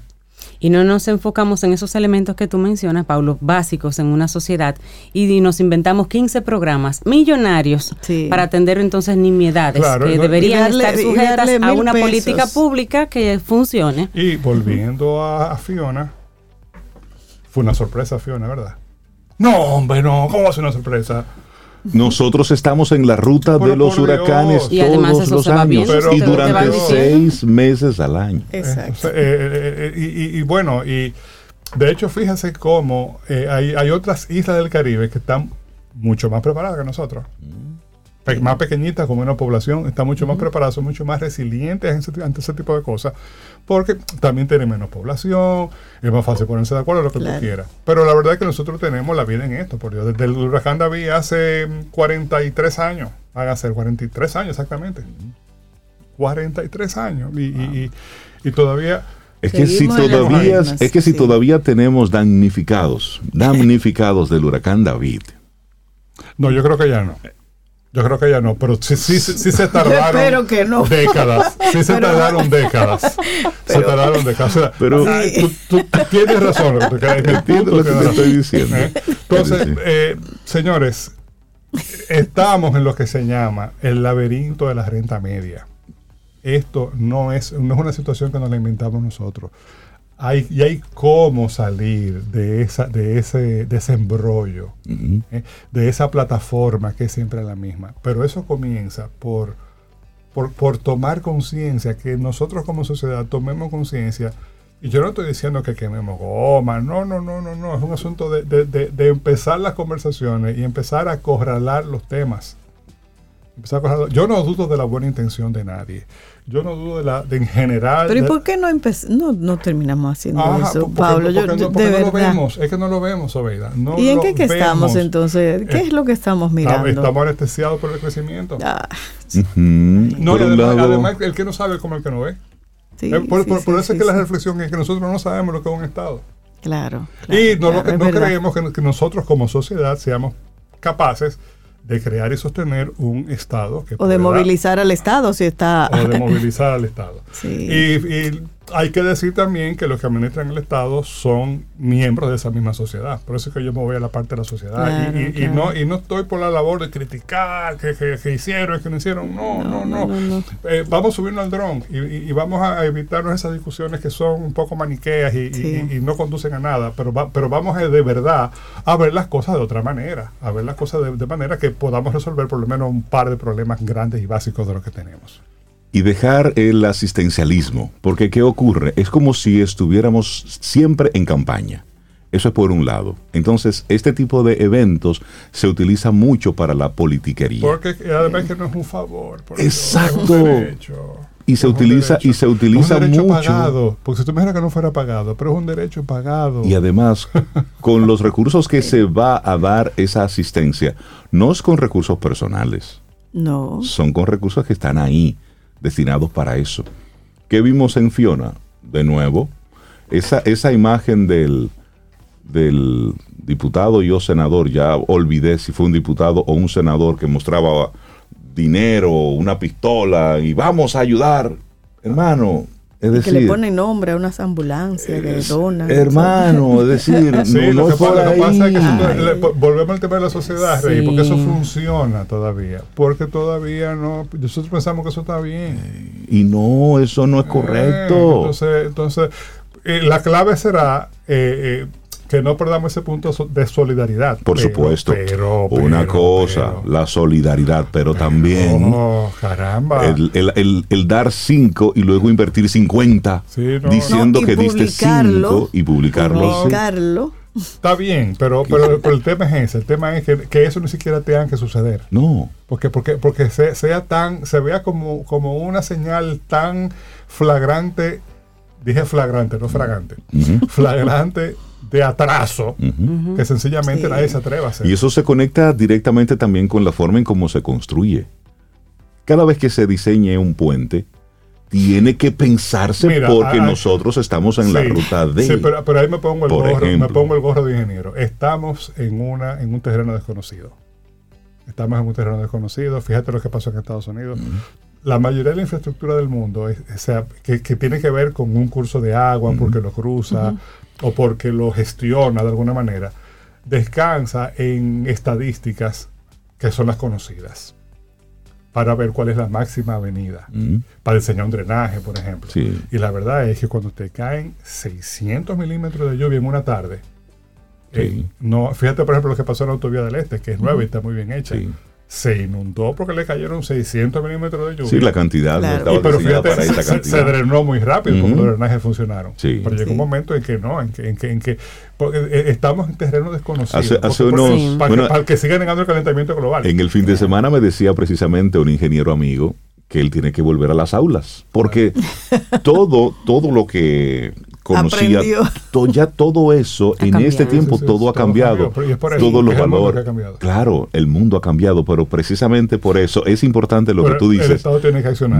y no nos enfocamos en esos elementos que tú mencionas, Pablo, básicos en una sociedad y nos inventamos 15 programas millonarios para atender entonces nimiedades que deberían estar sujetas a una política pública que funcione. Y volviendo a, Fiona, fue una sorpresa Fiona, ¿verdad? No, hombre, no, ¿cómo va a ser una sorpresa? Nosotros estamos en la ruta de los huracanes todos los años y durante seis meses al año. Exacto. Eh, eh, eh, y, bueno, y de hecho, fíjese cómo hay, hay, otras islas del Caribe que están mucho más preparadas que nosotros. Mm más pequeñitas, con una población, están mucho más preparadas, son mucho más resilientes ante ese tipo de cosas, porque también tienen menos población, es más fácil ponerse de acuerdo lo que tú quieras. Pero la verdad es que nosotros tenemos la vida en esto, por Dios. Desde el huracán David hace 43 años, hágase 43 años exactamente. 43 años. Y, y, todavía... Es que, si todavía, es que si todavía tenemos damnificados, damnificados del huracán David. No, yo creo que ya no. Yo creo que ya no, pero sí, sí, sí, se tardaron décadas. Sí se tardaron décadas. se tardaron décadas. pero tú, tienes razón. Lo que, entiendo lo que, te estoy diciendo. ¿Eh? Entonces, eh, señores, estamos en lo que se llama el laberinto de la renta media. Esto no es, no es una situación que nos la inventamos nosotros hay, y hay cómo salir de, esa, de, ese, de ese embrollo, ¿eh? de esa plataforma que es siempre la misma. Pero eso comienza por, por, tomar conciencia, que nosotros como sociedad tomemos conciencia. Y yo no estoy diciendo que quememos goma, no, no, no, no, no. Es un asunto de, de empezar las conversaciones y empezar a acorralar los temas. Yo no dudo de la buena intención de nadie. Yo no dudo de la de en general. Pero ¿y por qué no, no, no terminamos haciendo eso, Pablo? Porque, no, lo vemos, es que no lo vemos, Oveida. ¿Y en qué estamos entonces? ¿Qué es lo que estamos mirando? Estamos anestesiados por el crecimiento. Ah. No, además, el que no sabe es como el que no ve. Eh, por, eso es que la reflexión es que nosotros no sabemos lo que es un Estado. Claro. y no, lo que, no creemos que nosotros como sociedad seamos capaces de crear y sostener un Estado que O de movilizar al Estado si está... O de movilizar al Estado. Y, hay que decir también que los que administran el Estado son miembros de esa misma sociedad. Por eso es que yo me voy a la parte de la sociedad. y, no, y no estoy por la labor de criticar que, que, hicieron, que no hicieron. No, no, no. Eh, vamos a subirnos al dron y, vamos a evitarnos esas discusiones que son un poco maniqueas y, no conducen a nada. Pero, pero vamos a, de verdad a ver las cosas de otra manera. A ver las cosas de, de manera que podamos resolver por lo menos un par de problemas grandes y básicos de los que tenemos y dejar el asistencialismo, porque ¿qué ocurre? Es como si estuviéramos siempre en campaña. Eso es por un lado. Entonces, este tipo de eventos se utiliza mucho para la politiquería. Porque además que no es un favor. Exacto. y se utiliza y se utiliza es un derecho mucho. Pagado, porque si tú me que no fuera pagado, pero es un derecho pagado. Y además, con los recursos que se va a dar esa asistencia, no es con recursos personales. No. Son con recursos que están ahí destinados para eso. ¿Qué vimos en Fiona? De nuevo, esa, esa imagen del, del diputado y o senador, ya olvidé si fue un diputado o un senador que mostraba dinero, una pistola y vamos a ayudar. Hermano, es decir, que le pone nombre a unas ambulancias que donan. Hermano, es decir, sí, lo, que pasa, es que volvemos al tema de la sociedad, Rey, porque eso funciona todavía. Porque todavía no. Nosotros pensamos que eso está bien. Y no, eso no es correcto. entonces, entonces eh, la clave será eh, eh, que no perdamos ese punto de solidaridad. Por supuesto. Pero, Una cosa, la solidaridad, pero, también oh, caramba. El, dar 5 y luego invertir 50 diciendo que diste 5 y publicarlo. Está bien, pero, pero, el tema es ese. El tema es que, eso ni siquiera tenga que suceder. No. Porque, porque, porque sea tan, se vea como, como una señal tan flagrante, dije flagrante, no fragante, flagrante de atraso que sencillamente nadie se atreva a hacer. Y eso se conecta directamente también con la forma en cómo se construye. Cada vez que se diseñe un puente, tiene que pensarse porque nosotros estamos en la ruta de. Sí, pero, ahí me pongo, el gorro, me pongo el gorro de ingeniero. Estamos en, una, en un terreno desconocido. Estamos en un terreno desconocido. Fíjate lo que pasó en Estados Unidos. La mayoría de la infraestructura del mundo, sea, que, tiene que ver con un curso de agua porque lo cruza o porque lo gestiona de alguna manera, descansa en estadísticas que son las conocidas para ver cuál es la máxima avenida, mm. para diseñar un drenaje, por ejemplo. Y la verdad es que cuando te caen 600 milímetros de lluvia en una tarde, eh, no, fíjate por ejemplo lo que pasó en la autovía del Este, que es nueva y está muy bien hecha se inundó porque le cayeron 600 milímetros de lluvia. Sí, la cantidad no estaba pero fíjate, para esa cantidad. Se, drenó muy rápido como los drenajes funcionaron. Sí. Pero llegó un momento en que no, en que, en que, en que eh, estamos en terreno desconocido. Hace, unos, para, que, siga negando el calentamiento global. En el fin de semana me decía precisamente un ingeniero amigo que él tiene que volver a las aulas, porque todo, todo lo que conocía ya todo eso en este tiempo todo ha cambiado. todos los valores claro el mundo ha cambiado pero precisamente por eso es importante lo que tú dices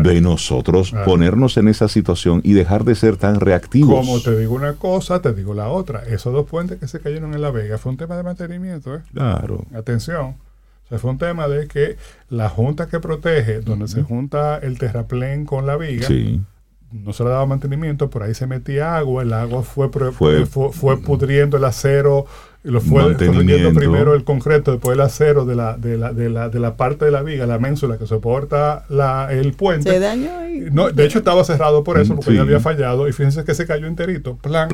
de nosotros ponernos en esa situación y dejar de ser tan reactivos. Como te digo una cosa te digo la otra. Esos dos puentes que se cayeron en la Vega fue un tema de mantenimiento ¿eh? claro. Atención. O fue un tema de que la junta que protege, donde se junta el terraplén con la viga, sí no se le daba mantenimiento, por ahí se metía agua, el agua fue, fue, fue, pudriendo el acero, lo fue pudriendo primero el concreto, después el acero de la, de la, de la, de la parte de la viga, la ménsula que soporta la, el puente. Se dañó no, de hecho estaba cerrado por eso, porque ya había fallado, y fíjense que se cayó enterito, plan.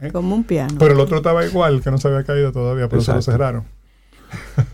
¿Eh? Como un piano. Pero el otro estaba igual, que no se había caído todavía, pero se lo cerraron.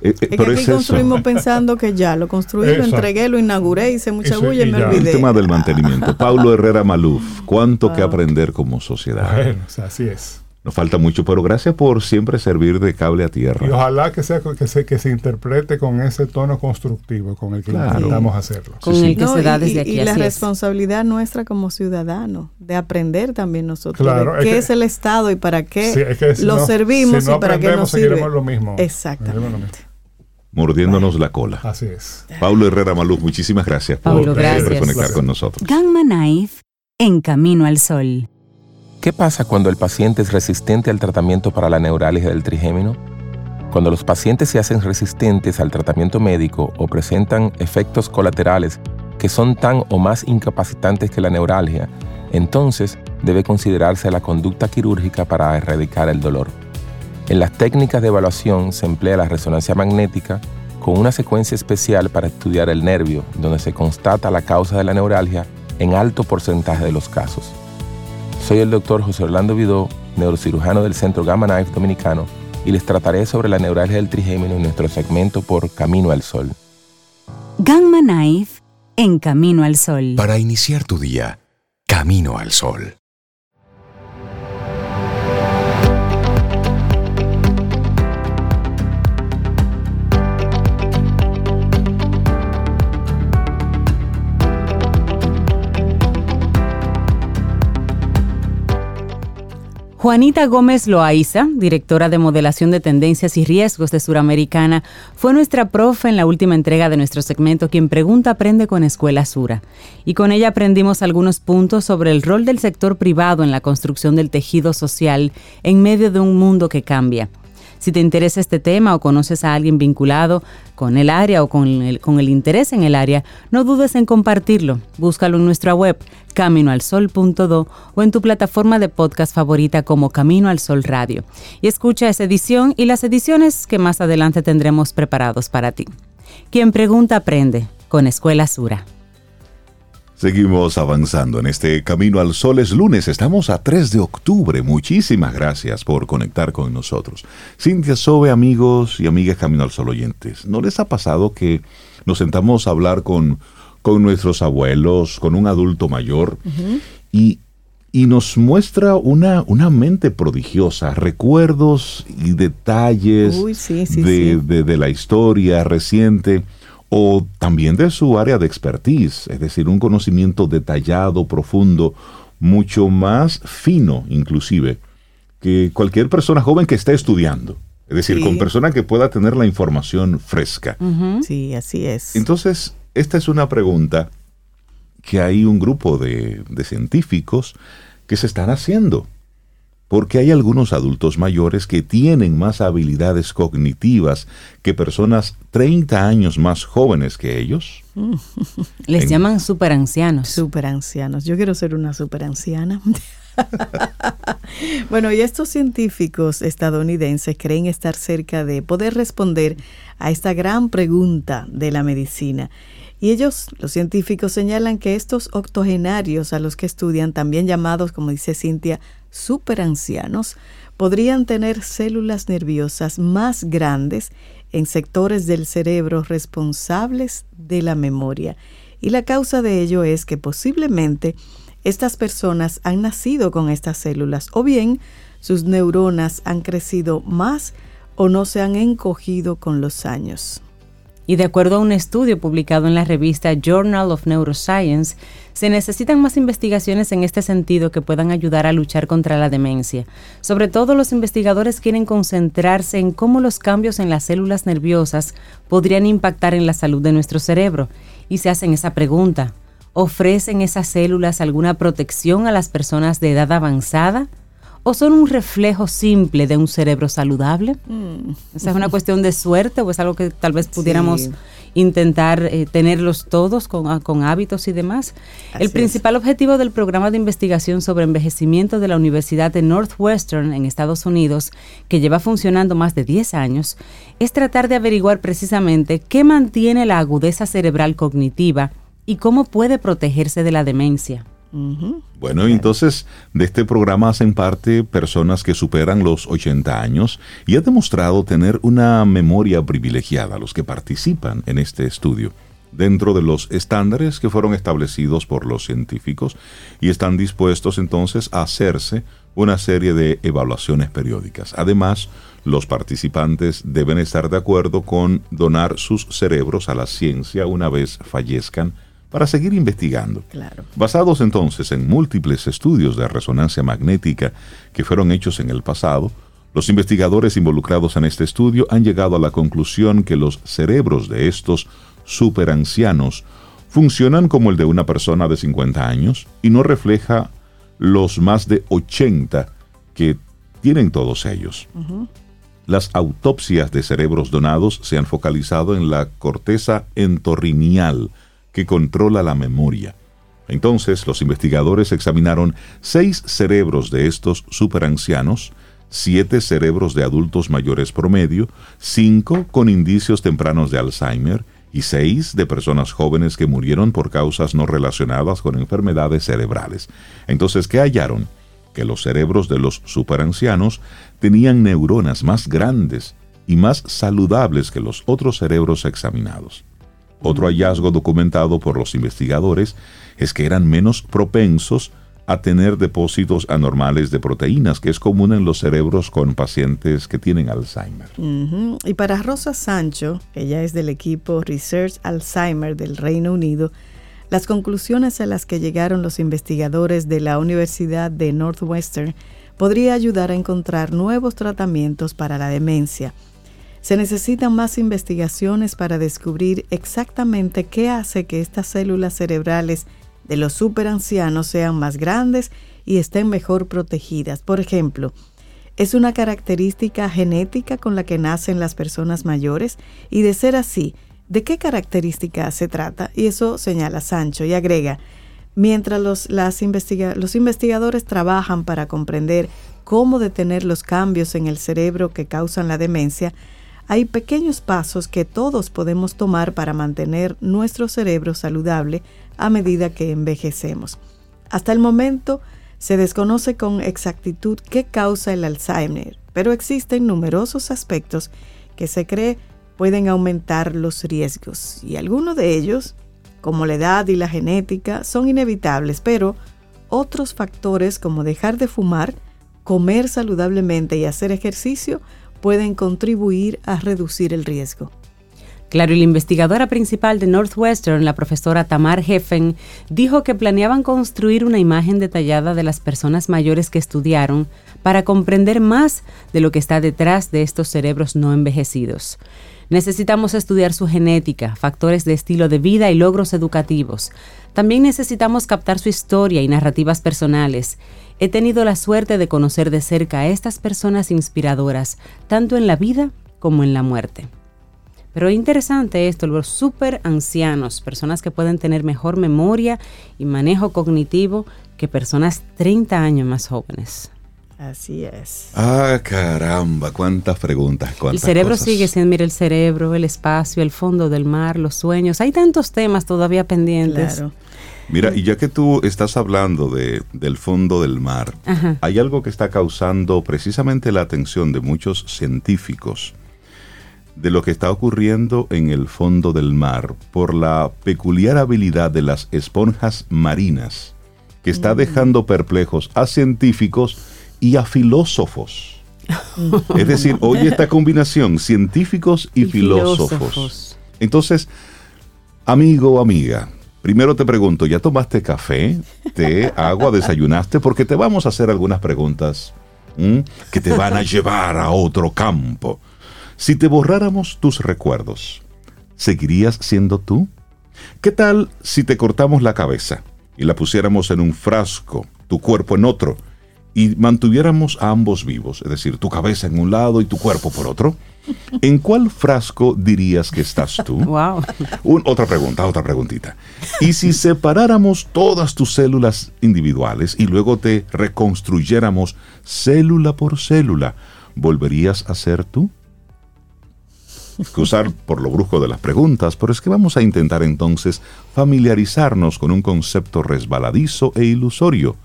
Eh, eh, es que aquí construimos pensando que ya lo construí, lo entregué, lo inauguré, hice mucha bulla y, me olvidé. El tema del mantenimiento. Paulo Herrera Maluf, ¿cuánto que aprender como sociedad? Bueno, así es. Nos falta mucho, pero gracias por siempre servir de cable a tierra. Y ojalá que sea que se, que se interprete con ese tono constructivo con el que intentamos hacerlo. Con el que se da desde y, aquí. Y la responsabilidad nuestra como ciudadanos de aprender también nosotros qué es, el Estado y para qué lo servimos y para qué nos sirve. lo mismo. Exactamente. Mordiéndonos la cola. Así es. Pablo Herrera Maluz, muchísimas gracias por conectar con nosotros. Gamma Knife en Camino al Sol. ¿Qué pasa cuando el paciente es resistente al tratamiento para la neuralgia del trigémino? Cuando los pacientes se hacen resistentes al tratamiento médico o presentan efectos colaterales que son tan o más incapacitantes que la neuralgia, entonces debe considerarse la conducta quirúrgica para erradicar el dolor. En las técnicas de evaluación se emplea la resonancia magnética con una secuencia especial para estudiar el nervio, donde se constata la causa de la neuralgia en alto porcentaje de los casos. Soy el doctor José Orlando Vidó, neurocirujano del Centro Gamma Knife Dominicano, y les trataré sobre la neuralgia del trigémino en nuestro segmento por Camino al Sol. Gamma Knife en Camino al Sol. Para iniciar tu día, Camino al Sol. Juanita Gómez Loaiza, directora de modelación de tendencias y riesgos de Suramericana, fue nuestra profe en la última entrega de nuestro segmento Quien Pregunta Aprende con Escuela Sura. Y con ella aprendimos algunos puntos sobre el rol del sector privado en la construcción del tejido social en medio de un mundo que cambia. Si te interesa este tema o conoces a alguien vinculado con el área o con el, interés en el área, no dudes en compartirlo. Búscalo en nuestra web caminoalsol.do o en tu plataforma de podcast favorita como Camino al Sol Radio. Y escucha esa edición y las ediciones que más adelante tendremos preparados para ti. Quien pregunta aprende con Escuela Sura. Seguimos avanzando en este Camino al Sol. Es lunes, estamos a 3 de octubre. Muchísimas gracias por conectar con nosotros. Cintia Sobe, amigos y amigas Camino al Sol oyentes, ¿no les ha pasado que nos sentamos a hablar con, con nuestros abuelos, con un adulto mayor, y, y, nos muestra una, una mente prodigiosa, recuerdos y detalles de, de la historia reciente? O también de su área de expertise, es decir, un conocimiento detallado, profundo, mucho más fino inclusive que cualquier persona joven que esté estudiando, es decir, con persona que pueda tener la información fresca. Sí, así es. Entonces, esta es una pregunta que hay un grupo de, de científicos que se están haciendo porque hay algunos adultos mayores que tienen más habilidades cognitivas que personas 30 años más jóvenes que ellos. Les llaman superancianos. Superancianos. Yo quiero ser una superanciana. bueno, y estos científicos estadounidenses creen estar cerca de poder responder a esta gran pregunta de la medicina. Y ellos, los científicos, señalan que estos octogenarios a los que estudian, también llamados, como dice Cintia, superancianos podrían tener células nerviosas más grandes en sectores del cerebro responsables de la memoria. Y la causa de ello es que posiblemente estas personas han nacido con estas células o bien sus neuronas han crecido más o no se han encogido con los años. Y de acuerdo a un estudio publicado en la revista Journal of Neuroscience, se necesitan más investigaciones en este sentido que puedan ayudar a luchar contra la demencia. Sobre todo los investigadores quieren concentrarse en cómo los cambios en las células nerviosas podrían impactar en la salud de nuestro cerebro. Y se hacen esa pregunta, ¿ofrecen esas células alguna protección a las personas de edad avanzada? O son un reflejo simple de un cerebro saludable? Mm. ¿Esa es una cuestión de suerte o es algo que tal vez pudiéramos intentar eh, tenerlos todos ah, con, hábitos y demás? el principal objetivo del programa de investigación sobre envejecimiento de la Universidad de Northwestern en Estados Unidos, que lleva funcionando más de 10 años, es tratar de averiguar precisamente qué mantiene la agudeza cerebral cognitiva y cómo puede protegerse de la demencia. Bueno, entonces de este programa hacen parte personas que superan los 80 años y ha demostrado tener una memoria privilegiada los que participan en este estudio. Dentro de los estándares que fueron establecidos por los científicos y están dispuestos entonces a hacerse una serie de evaluaciones periódicas. Además, los participantes deben estar de acuerdo con donar sus cerebros a la ciencia una vez fallezcan para seguir investigando. Basados entonces en múltiples estudios de resonancia magnética que fueron hechos en el pasado, los investigadores involucrados en este estudio han llegado a la conclusión que los cerebros de estos superancianos funcionan como el de una persona de 50 años y no refleja los más de 80 que tienen todos ellos. Las autopsias de cerebros donados se han focalizado en la corteza entorrinial, que controla la memoria. Entonces, los investigadores examinaron seis cerebros de estos superancianos, siete cerebros de adultos mayores promedio, cinco con indicios tempranos de Alzheimer y seis de personas jóvenes que murieron por causas no relacionadas con enfermedades cerebrales. Entonces, ¿qué hallaron? Que los cerebros de los superancianos tenían neuronas más grandes y más saludables que los otros cerebros examinados. Otro hallazgo documentado por los investigadores es que eran menos propensos a tener depósitos anormales de proteínas, que es común en los cerebros con pacientes que tienen Alzheimer. Y para Rosa Sancho, ella es del equipo Research Alzheimer del Reino Unido, las conclusiones a las que llegaron los investigadores de la Universidad de Northwestern podría ayudar a encontrar nuevos tratamientos para la demencia se necesitan más investigaciones para descubrir exactamente qué hace que estas células cerebrales de los superancianos sean más grandes y estén mejor protegidas. Por ejemplo, es una característica genética con la que nacen las personas mayores y de ser así, ¿de qué característica se trata? Y eso señala Sancho y agrega, mientras los, los investigadores trabajan para comprender cómo detener los cambios en el cerebro que causan la demencia, hay pequeños pasos que todos podemos tomar para mantener nuestro cerebro saludable a medida que envejecemos. Hasta el momento se desconoce con exactitud qué causa el Alzheimer, pero existen numerosos aspectos que se cree pueden aumentar los riesgos y algunos de ellos, como la edad y la genética, son inevitables, pero otros factores como dejar de fumar, comer saludablemente y hacer ejercicio pueden contribuir a reducir el riesgo. Claro, y la investigadora principal de Northwestern, la profesora Tamar Heffen, dijo que planeaban construir una imagen detallada de las personas mayores que estudiaron para comprender más de lo que está detrás de estos cerebros no envejecidos. Necesitamos estudiar su genética, factores de estilo de vida y logros educativos. También necesitamos captar su historia y narrativas personales. He tenido la suerte de conocer de cerca a estas personas inspiradoras, tanto en la vida como en la muerte. Pero es interesante esto, los super ancianos, personas que pueden tener mejor memoria y manejo cognitivo que personas 30 años más jóvenes. Así es. Ah, caramba, cuántas preguntas. el cerebro sigue siendo, mira, el cerebro, el espacio, el fondo del mar, los sueños. Hay tantos temas todavía pendientes. Claro. Mira, y ya que tú estás hablando de, del fondo del mar, hay algo que está causando precisamente la atención de muchos científicos de lo que está ocurriendo en el fondo del mar por la peculiar habilidad de las esponjas marinas, que está mm. dejando perplejos a científicos y a filósofos. es decir, oye esta combinación, científicos y, filósofos. Entonces, amigo o amiga, primero te pregunto, ¿ya tomaste café, té, agua, desayunaste? Porque te vamos a hacer algunas preguntas que te van a llevar a otro campo. Si te borráramos tus recuerdos, ¿seguirías siendo tú? ¿Qué tal si te cortamos la cabeza y la pusiéramos en un frasco, tu cuerpo en otro, y mantuviéramos a ambos vivos, es decir, tu cabeza en un lado y tu cuerpo por otro? ¿En cuál frasco dirías que estás tú? Wow. otra pregunta, otra preguntita. ¿Y si separáramos todas tus células individuales y luego te reconstruyéramos célula por célula, ¿volverías a ser tú? Excusar por lo brusco de las preguntas, pero es que vamos a intentar entonces familiarizarnos con un concepto resbaladizo e ilusorio,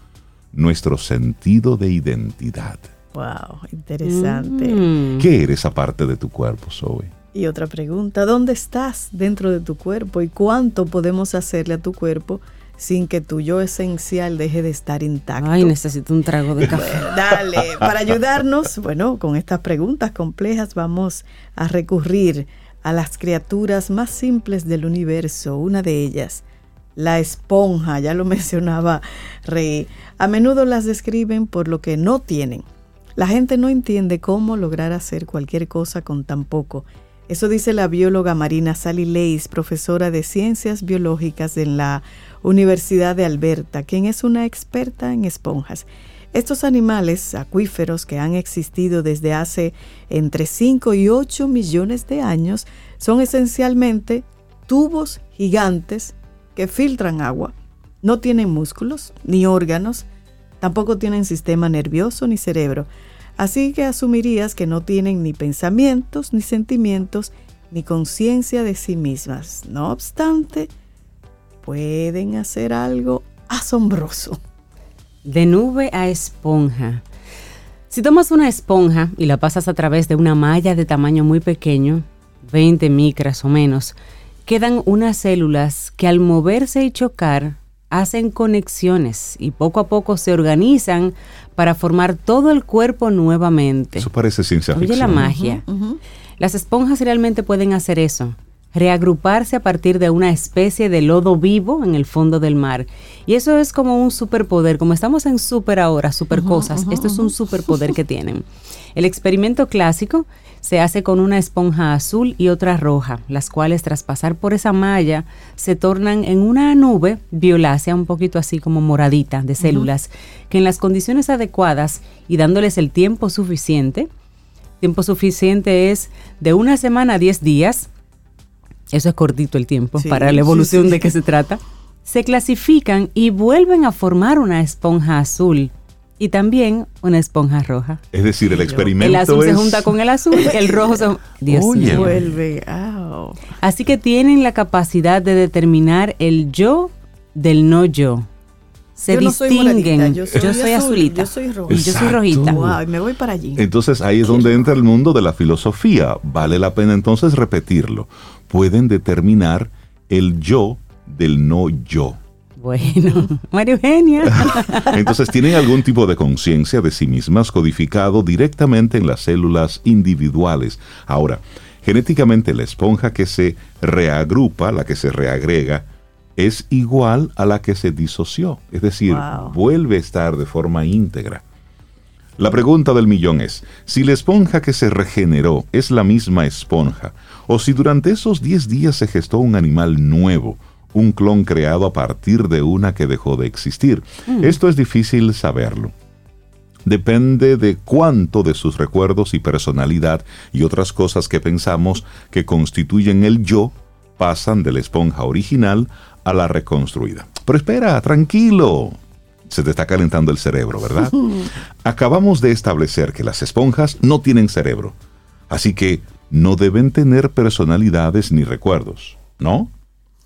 nuestro sentido de identidad. Wow, interesante. Mm. ¿Qué eres aparte de tu cuerpo, Zoe? Y otra pregunta, ¿dónde estás dentro de tu cuerpo y cuánto podemos hacerle a tu cuerpo sin que tu yo esencial deje de estar intacto. Ay, necesito un trago de café. dale, para ayudarnos, bueno, con estas preguntas complejas vamos a recurrir a las criaturas más simples del universo, una de ellas, la esponja, ya lo mencionaba Rey. A menudo las describen por lo que no tienen. La gente no entiende cómo lograr hacer cualquier cosa con tan poco. Eso dice la bióloga marina Sally Leis, profesora de ciencias biológicas en la Universidad de Alberta, quien es una experta en esponjas. Estos animales acuíferos que han existido desde hace entre 5 y 8 millones de años son esencialmente tubos gigantes que filtran agua. No tienen músculos ni órganos, tampoco tienen sistema nervioso ni cerebro, así que asumirías que no tienen ni pensamientos, ni sentimientos, ni conciencia de sí mismas. No obstante, pueden hacer algo asombroso. De nube a esponja. Si tomas una esponja y la pasas a través de una malla de tamaño muy pequeño, 20 micras o menos, quedan unas células que al moverse y chocar hacen conexiones y poco a poco se organizan para formar todo el cuerpo nuevamente. Eso parece ciencia ficción. Oye la magia. Las esponjas realmente pueden hacer eso reagruparse a partir de una especie de lodo vivo en el fondo del mar. Y eso es como un superpoder, como estamos en super ahora, super cosas, esto es un superpoder que tienen. El experimento clásico se hace con una esponja azul y otra roja, las cuales tras pasar por esa malla se tornan en una nube violácea, un poquito así como moradita de células, que en las condiciones adecuadas y dándoles el tiempo suficiente, tiempo suficiente es de una semana a 10 días, eso es cortito el tiempo para la evolución de qué se trata, se clasifican y vuelven a formar una esponja azul y también una esponja roja. Es decir, el experimento El azul se junta con el azul, el rojo se... Dios Vuelve. Así que tienen la capacidad de determinar el yo del no yo. Se distinguen. yo, soy, azulita. Yo soy roja. Y yo soy rojita. Wow, me voy para allí. Entonces ahí es donde entra el mundo de la filosofía. Vale la pena entonces repetirlo pueden determinar el yo del no yo. Bueno, María Eugenia. Entonces tienen algún tipo de conciencia de sí mismas codificado directamente en las células individuales. Ahora, Genéticamente la esponja que se reagrupa, la que se reagrega, es igual a la que se disoció, es decir, vuelve a estar de forma íntegra. La pregunta del millón es, si la esponja que se regeneró es la misma esponja, o si durante esos 10 días se gestó un animal nuevo, un clon creado a partir de una que dejó de existir. Mm. Esto es difícil saberlo. Depende de cuánto de sus recuerdos y personalidad y otras cosas que pensamos que constituyen el yo pasan de la esponja original a la reconstruida. Pero espera, tranquilo. Se te está calentando el cerebro, ¿verdad? Acabamos de establecer que las esponjas no tienen cerebro, así que no deben tener personalidades ni recuerdos, ¿no?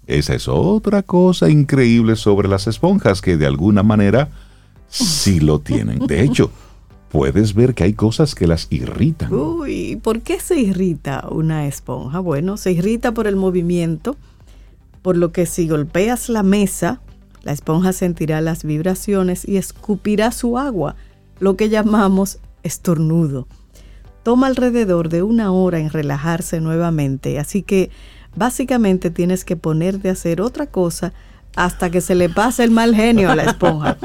Esa es otra cosa increíble sobre las esponjas que de alguna manera sí lo tienen. De hecho, puedes ver que hay cosas que las irritan. Uy, ¿por qué se irrita una esponja? Bueno, se irrita por el movimiento, por lo que si golpeas la mesa, la esponja sentirá las vibraciones y escupirá su agua, lo que llamamos estornudo. Toma alrededor de una hora en relajarse nuevamente, así que básicamente tienes que ponerte a hacer otra cosa hasta que se le pase el mal genio a la esponja.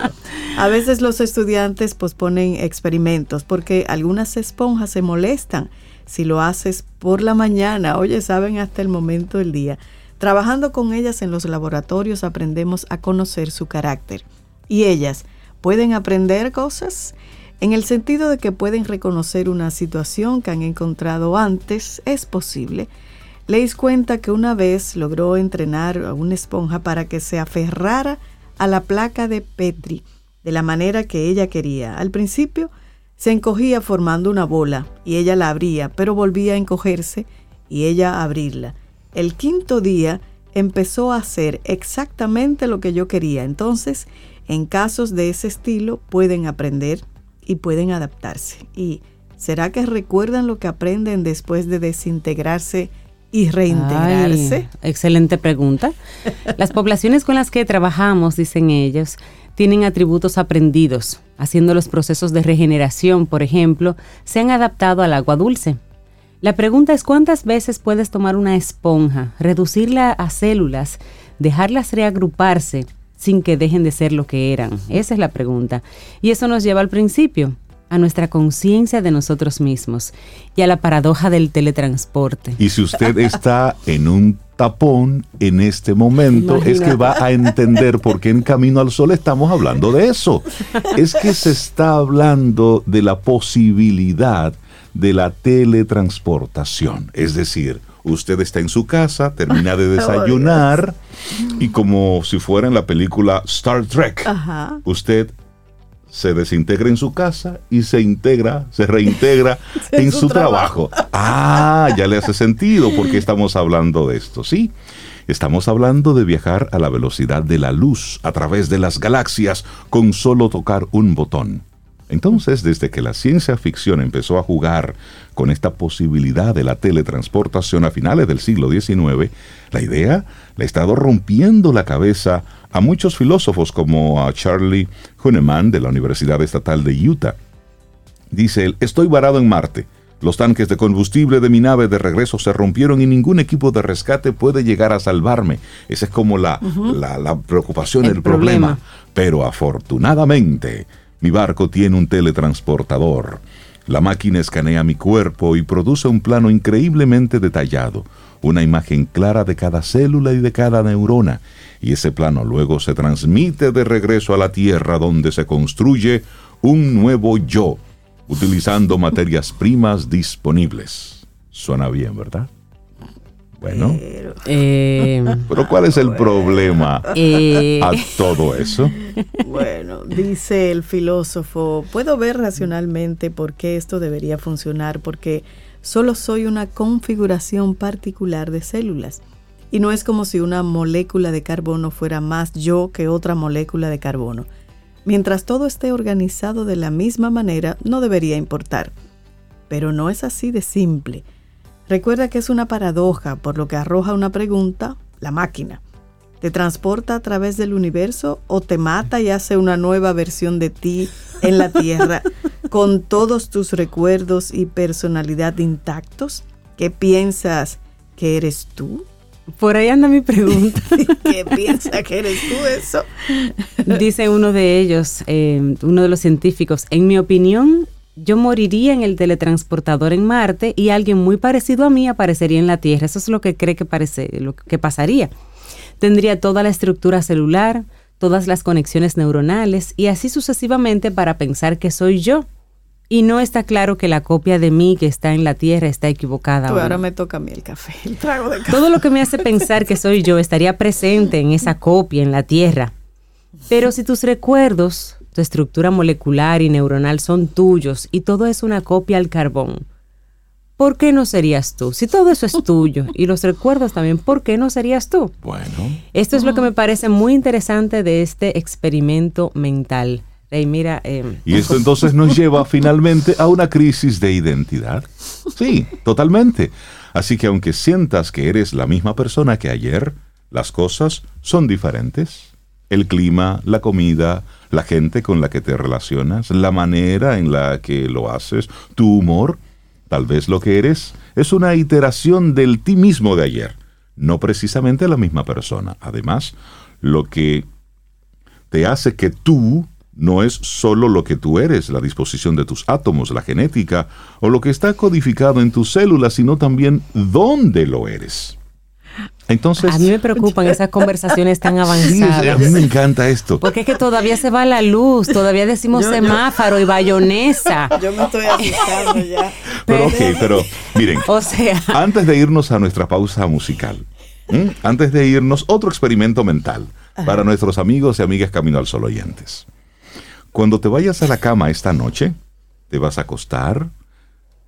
A veces los estudiantes posponen experimentos porque algunas esponjas se molestan si lo haces por la mañana, oye, saben hasta el momento del día. Trabajando con ellas en los laboratorios aprendemos a conocer su carácter. Y ellas pueden aprender cosas en el sentido de que pueden reconocer una situación que han encontrado antes, es posible. Leis cuenta que una vez logró entrenar a una esponja para que se aferrara a la placa de Petri de la manera que ella quería. Al principio se encogía formando una bola y ella la abría, pero volvía a encogerse y ella a abrirla. El quinto día empezó a hacer exactamente lo que yo quería. Entonces, en casos de ese estilo pueden aprender y pueden adaptarse. ¿Y será que recuerdan lo que aprenden después de desintegrarse y reintegrarse? excelente pregunta. Las poblaciones con las que trabajamos, dicen ellos, tienen atributos aprendidos, haciendo los procesos de regeneración, por ejemplo, se han adaptado al agua dulce. La pregunta es cuántas veces puedes tomar una esponja, reducirla a células, dejarlas reagruparse sin que dejen de ser lo que eran. Esa es la pregunta. Y eso nos lleva al principio, a nuestra conciencia de nosotros mismos y a la paradoja del teletransporte. Y si usted está en un tapón en este momento, es que va a entender por qué en Camino al Sol estamos hablando de eso. Es que se está hablando de la posibilidad de la teletransportación. Es decir, usted está en su casa, termina de desayunar y como si fuera en la película Star Trek, usted se desintegra en su casa y se integra, se reintegra en, su, trabajo. Ah, ya le hace sentido porque estamos hablando de esto, ¿sí? Estamos hablando de viajar a la velocidad de la luz a través de las galaxias con solo tocar un botón. Entonces, desde que la ciencia ficción empezó a jugar con esta posibilidad de la teletransportación a finales del siglo XIX, la idea le ha estado rompiendo la cabeza a muchos filósofos como a Charlie Huneman de la Universidad Estatal de Utah. Dice él, estoy varado en Marte. Los tanques de combustible de mi nave de regreso se rompieron y ningún equipo de rescate puede llegar a salvarme. Esa es como la, la, preocupación, el, problema. Pero afortunadamente, mi barco tiene un teletransportador. La máquina escanea mi cuerpo y produce un plano increíblemente detallado, una imagen clara de cada célula y de cada neurona, y ese plano luego se transmite de regreso a la Tierra donde se construye un nuevo yo, utilizando materias primas disponibles. Suena bien, ¿verdad? Bueno. Pero, eh, ¿cuál es el problema eh, a todo eso? Bueno, dice el filósofo, puedo ver racionalmente por qué esto debería funcionar, porque solo soy una configuración particular de células. Y no es como si una molécula de carbono fuera más yo que otra molécula de carbono. Mientras todo esté organizado de la misma manera, no debería importar. Pero no es así de simple. Recuerda que es una paradoja, por lo que arroja una pregunta, la máquina. ¿Te transporta a través del universo o te mata y hace una nueva versión de ti en la Tierra con todos tus recuerdos y personalidad intactos? ¿Qué piensas que eres tú? Por ahí anda mi pregunta. ¿Qué piensa que eres tú eso? Dice uno de ellos, eh, uno de los científicos, en mi opinión, yo moriría en el teletransportador en Marte y alguien muy parecido a mí aparecería en la Tierra. Eso es lo que cree que, parece, lo que pasaría. Tendría toda la estructura celular, todas las conexiones neuronales y así sucesivamente para pensar que soy yo. Y no está claro que la copia de mí que está en la Tierra está equivocada. ahora me toca a mí el café, el trago de café. Todo lo que me hace pensar que soy yo estaría presente en esa copia en la Tierra. Pero si tus recuerdos, tu estructura molecular y neuronal son tuyos y todo es una copia al carbón, ¿por qué no serías tú? Si todo eso es tuyo y los recuerdos también, ¿por qué no serías tú? Bueno. Esto es lo que me parece muy interesante de este experimento mental. mira, em, y esto entonces nos lleva finalmente a una crisis de identidad. Sí, totalmente. Así que aunque sientas que eres la misma persona que ayer, las cosas son diferentes. El clima, la comida, la gente con la que te relacionas, la manera en la que lo haces, tu humor, tal vez lo que eres es una iteración del ti mismo de ayer, no precisamente la misma persona. Además, lo que te hace que tú no es solo lo que tú eres, la disposición de tus átomos, la genética, o lo que está codificado en tus células, sino también dónde lo eres. Entonces, a mí me preocupan esas conversaciones tan avanzadas. a mí me encanta esto. Porque es que todavía se va la luz, todavía decimos semáforo y bayonesa. Yo me estoy asustando ya. Pero, ok, pero miren, o sea, antes de irnos a nuestra pausa musical, antes de irnos, otro experimento mental para nuestros amigos y amigas Camino al Sol oyentes. Cuando te vayas a la cama esta noche, te vas a acostar,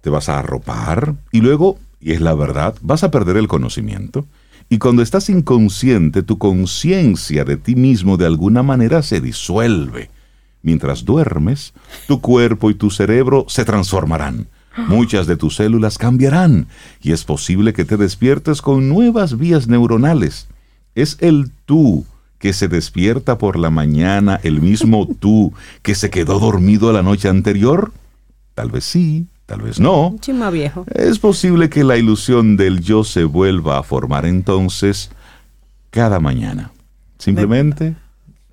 te vas a arropar y luego, y es la verdad, vas a perder el conocimiento y cuando estás inconsciente, tu conciencia de ti mismo de alguna manera se disuelve. Mientras duermes, tu cuerpo y tu cerebro se transformarán. Muchas de tus células cambiarán y es posible que te despiertes con nuevas vías neuronales. Es el tú que se despierta por la mañana, el mismo tú que se quedó dormido la noche anterior. Tal vez sí, tal vez no. Chima viejo. Es posible que la ilusión del yo se vuelva a formar entonces cada mañana. Simplemente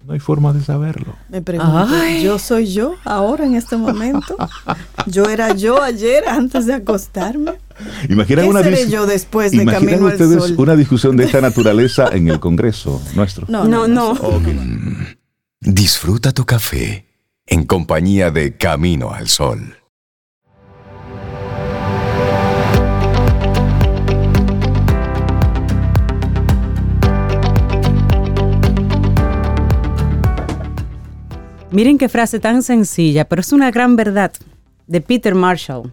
no hay forma de saberlo. Me pregunto, ¿yo soy yo ahora en este momento? ¿Yo era yo ayer antes de acostarme? Imagina ¿Qué una seré yo después de Camino ustedes al Sol? una discusión de esta naturaleza en el Congreso nuestro? No, no, no. Disfruta tu café en compañía de Camino al Sol. Miren qué frase tan sencilla, pero es una gran verdad de Peter Marshall.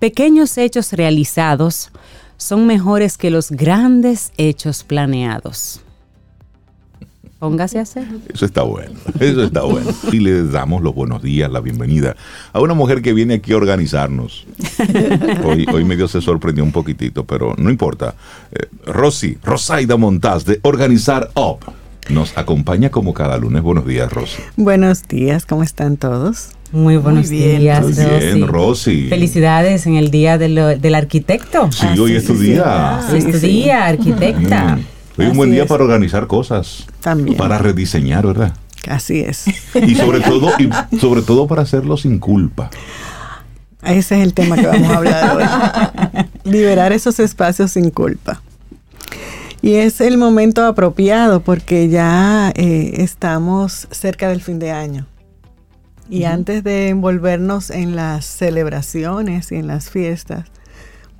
Pequeños hechos realizados son mejores que los grandes hechos planeados. Póngase a hacer. Eso está bueno, eso está bueno. Y le damos los buenos días, la bienvenida a una mujer que viene aquí a organizarnos. Hoy, hoy medio se sorprendió un poquitito, pero no importa. Eh, Rosy, Rosaida Montaz de Organizar Up nos acompaña como cada lunes. Buenos días, Rosy. Buenos días, ¿cómo están todos? Muy buenos días, Muy bien, Rosy. Felicidades en el Día del Arquitecto. Sí, hoy es tu día. Hoy es tu día, arquitecta. Mm. Hoy es un buen día para organizar cosas. También. Para rediseñar, ¿verdad? Así es. Y sobre todo, y sobre todo para hacerlo sin culpa. Ese es el tema que vamos a hablar hoy. Liberar esos espacios sin culpa. Y es el momento apropiado porque ya eh, estamos cerca del fin de año. Y antes de envolvernos en las celebraciones y en las fiestas,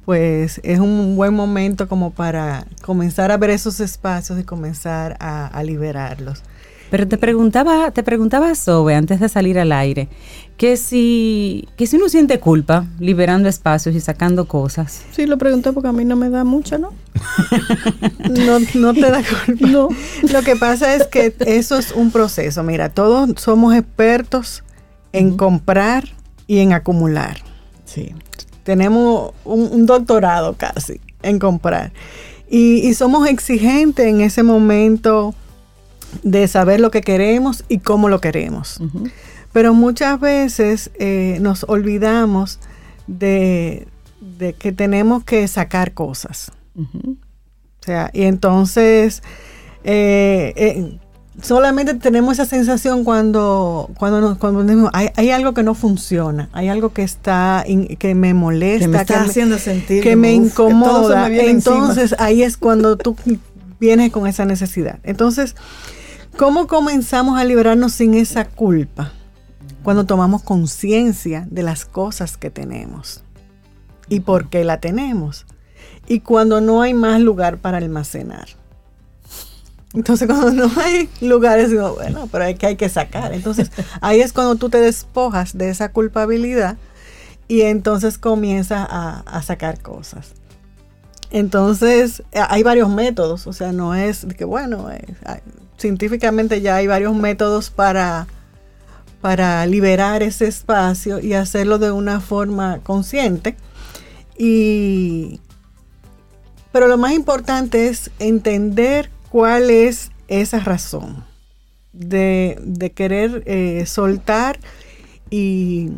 pues es un buen momento como para comenzar a ver esos espacios y comenzar a liberarlos. Pero te preguntaba, te preguntaba Sobe antes de salir al aire, que si, que si uno siente culpa liberando espacios y sacando cosas. Sí, lo pregunté porque a mí no me da mucha, ¿no? no, no te da culpa. No. Lo que pasa es que eso es un proceso. Mira, todos somos expertos en comprar y en acumular. Sí. Tenemos un, doctorado casi en comprar. Y, y somos exigentes en ese momento de saber lo que queremos y cómo lo queremos. Pero muchas veces eh, nos olvidamos de, de que tenemos que sacar cosas. O sea, y entonces eh, eh, solamente tenemos esa sensación cuando, cuando, nos, cuando decimos, hay, algo que no funciona, hay algo que está que me molesta, que me está haciendo sentir que me incomoda. Entonces ahí es cuando tú vienes con esa necesidad. Entonces, ¿cómo comenzamos a liberarnos sin esa culpa? Cuando tomamos conciencia de las cosas que tenemos y por qué la tenemos. Y cuando no hay más lugar para almacenar. Entonces cuando no hay lugares, digo, bueno, pero hay que hay que sacar. Entonces ahí es cuando tú te despojas de esa culpabilidad y entonces comienzas a, sacar cosas. Entonces hay varios métodos, o sea, no es que, bueno, eh, científicamente ya hay varios métodos para, para liberar ese espacio y hacerlo de una forma consciente. Y, pero lo más importante es entender cuál es esa razón de, querer eh, soltar y,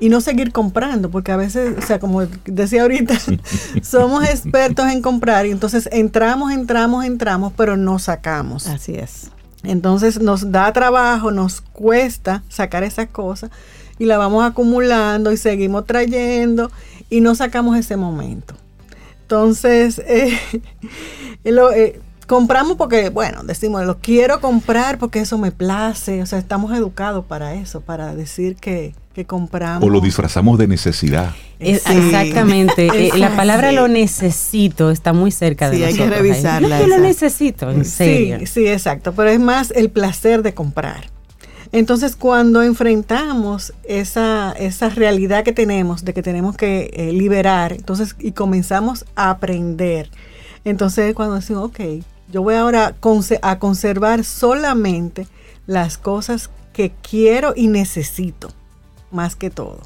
no seguir comprando, porque a veces, o sea, como decía ahorita, somos expertos en comprar y entonces entramos, entramos, entramos, pero no sacamos. Así es. Entonces nos da trabajo, nos cuesta sacar esas cosas y la vamos acumulando y seguimos trayendo y no sacamos ese momento. Entonces, eh, lo, eh, compramos porque, bueno, decimos, lo quiero comprar porque eso me place. O sea, estamos educados para eso, para decir que, compramos. O lo disfrazamos de necesidad. Exactamente. Eh, la palabra lo necesito está muy cerca de nosotros. hay que revisarla. Yo lo necesito, en serio. Sí, sí, exacto. Pero es más el placer de comprar. Entonces, cuando enfrentamos esa, esa realidad que tenemos, de que tenemos que eh, liberar, entonces, y comenzamos a aprender, entonces cuando decimos, ok, yo voy ahora a conservar solamente las cosas que quiero y necesito, más que todo.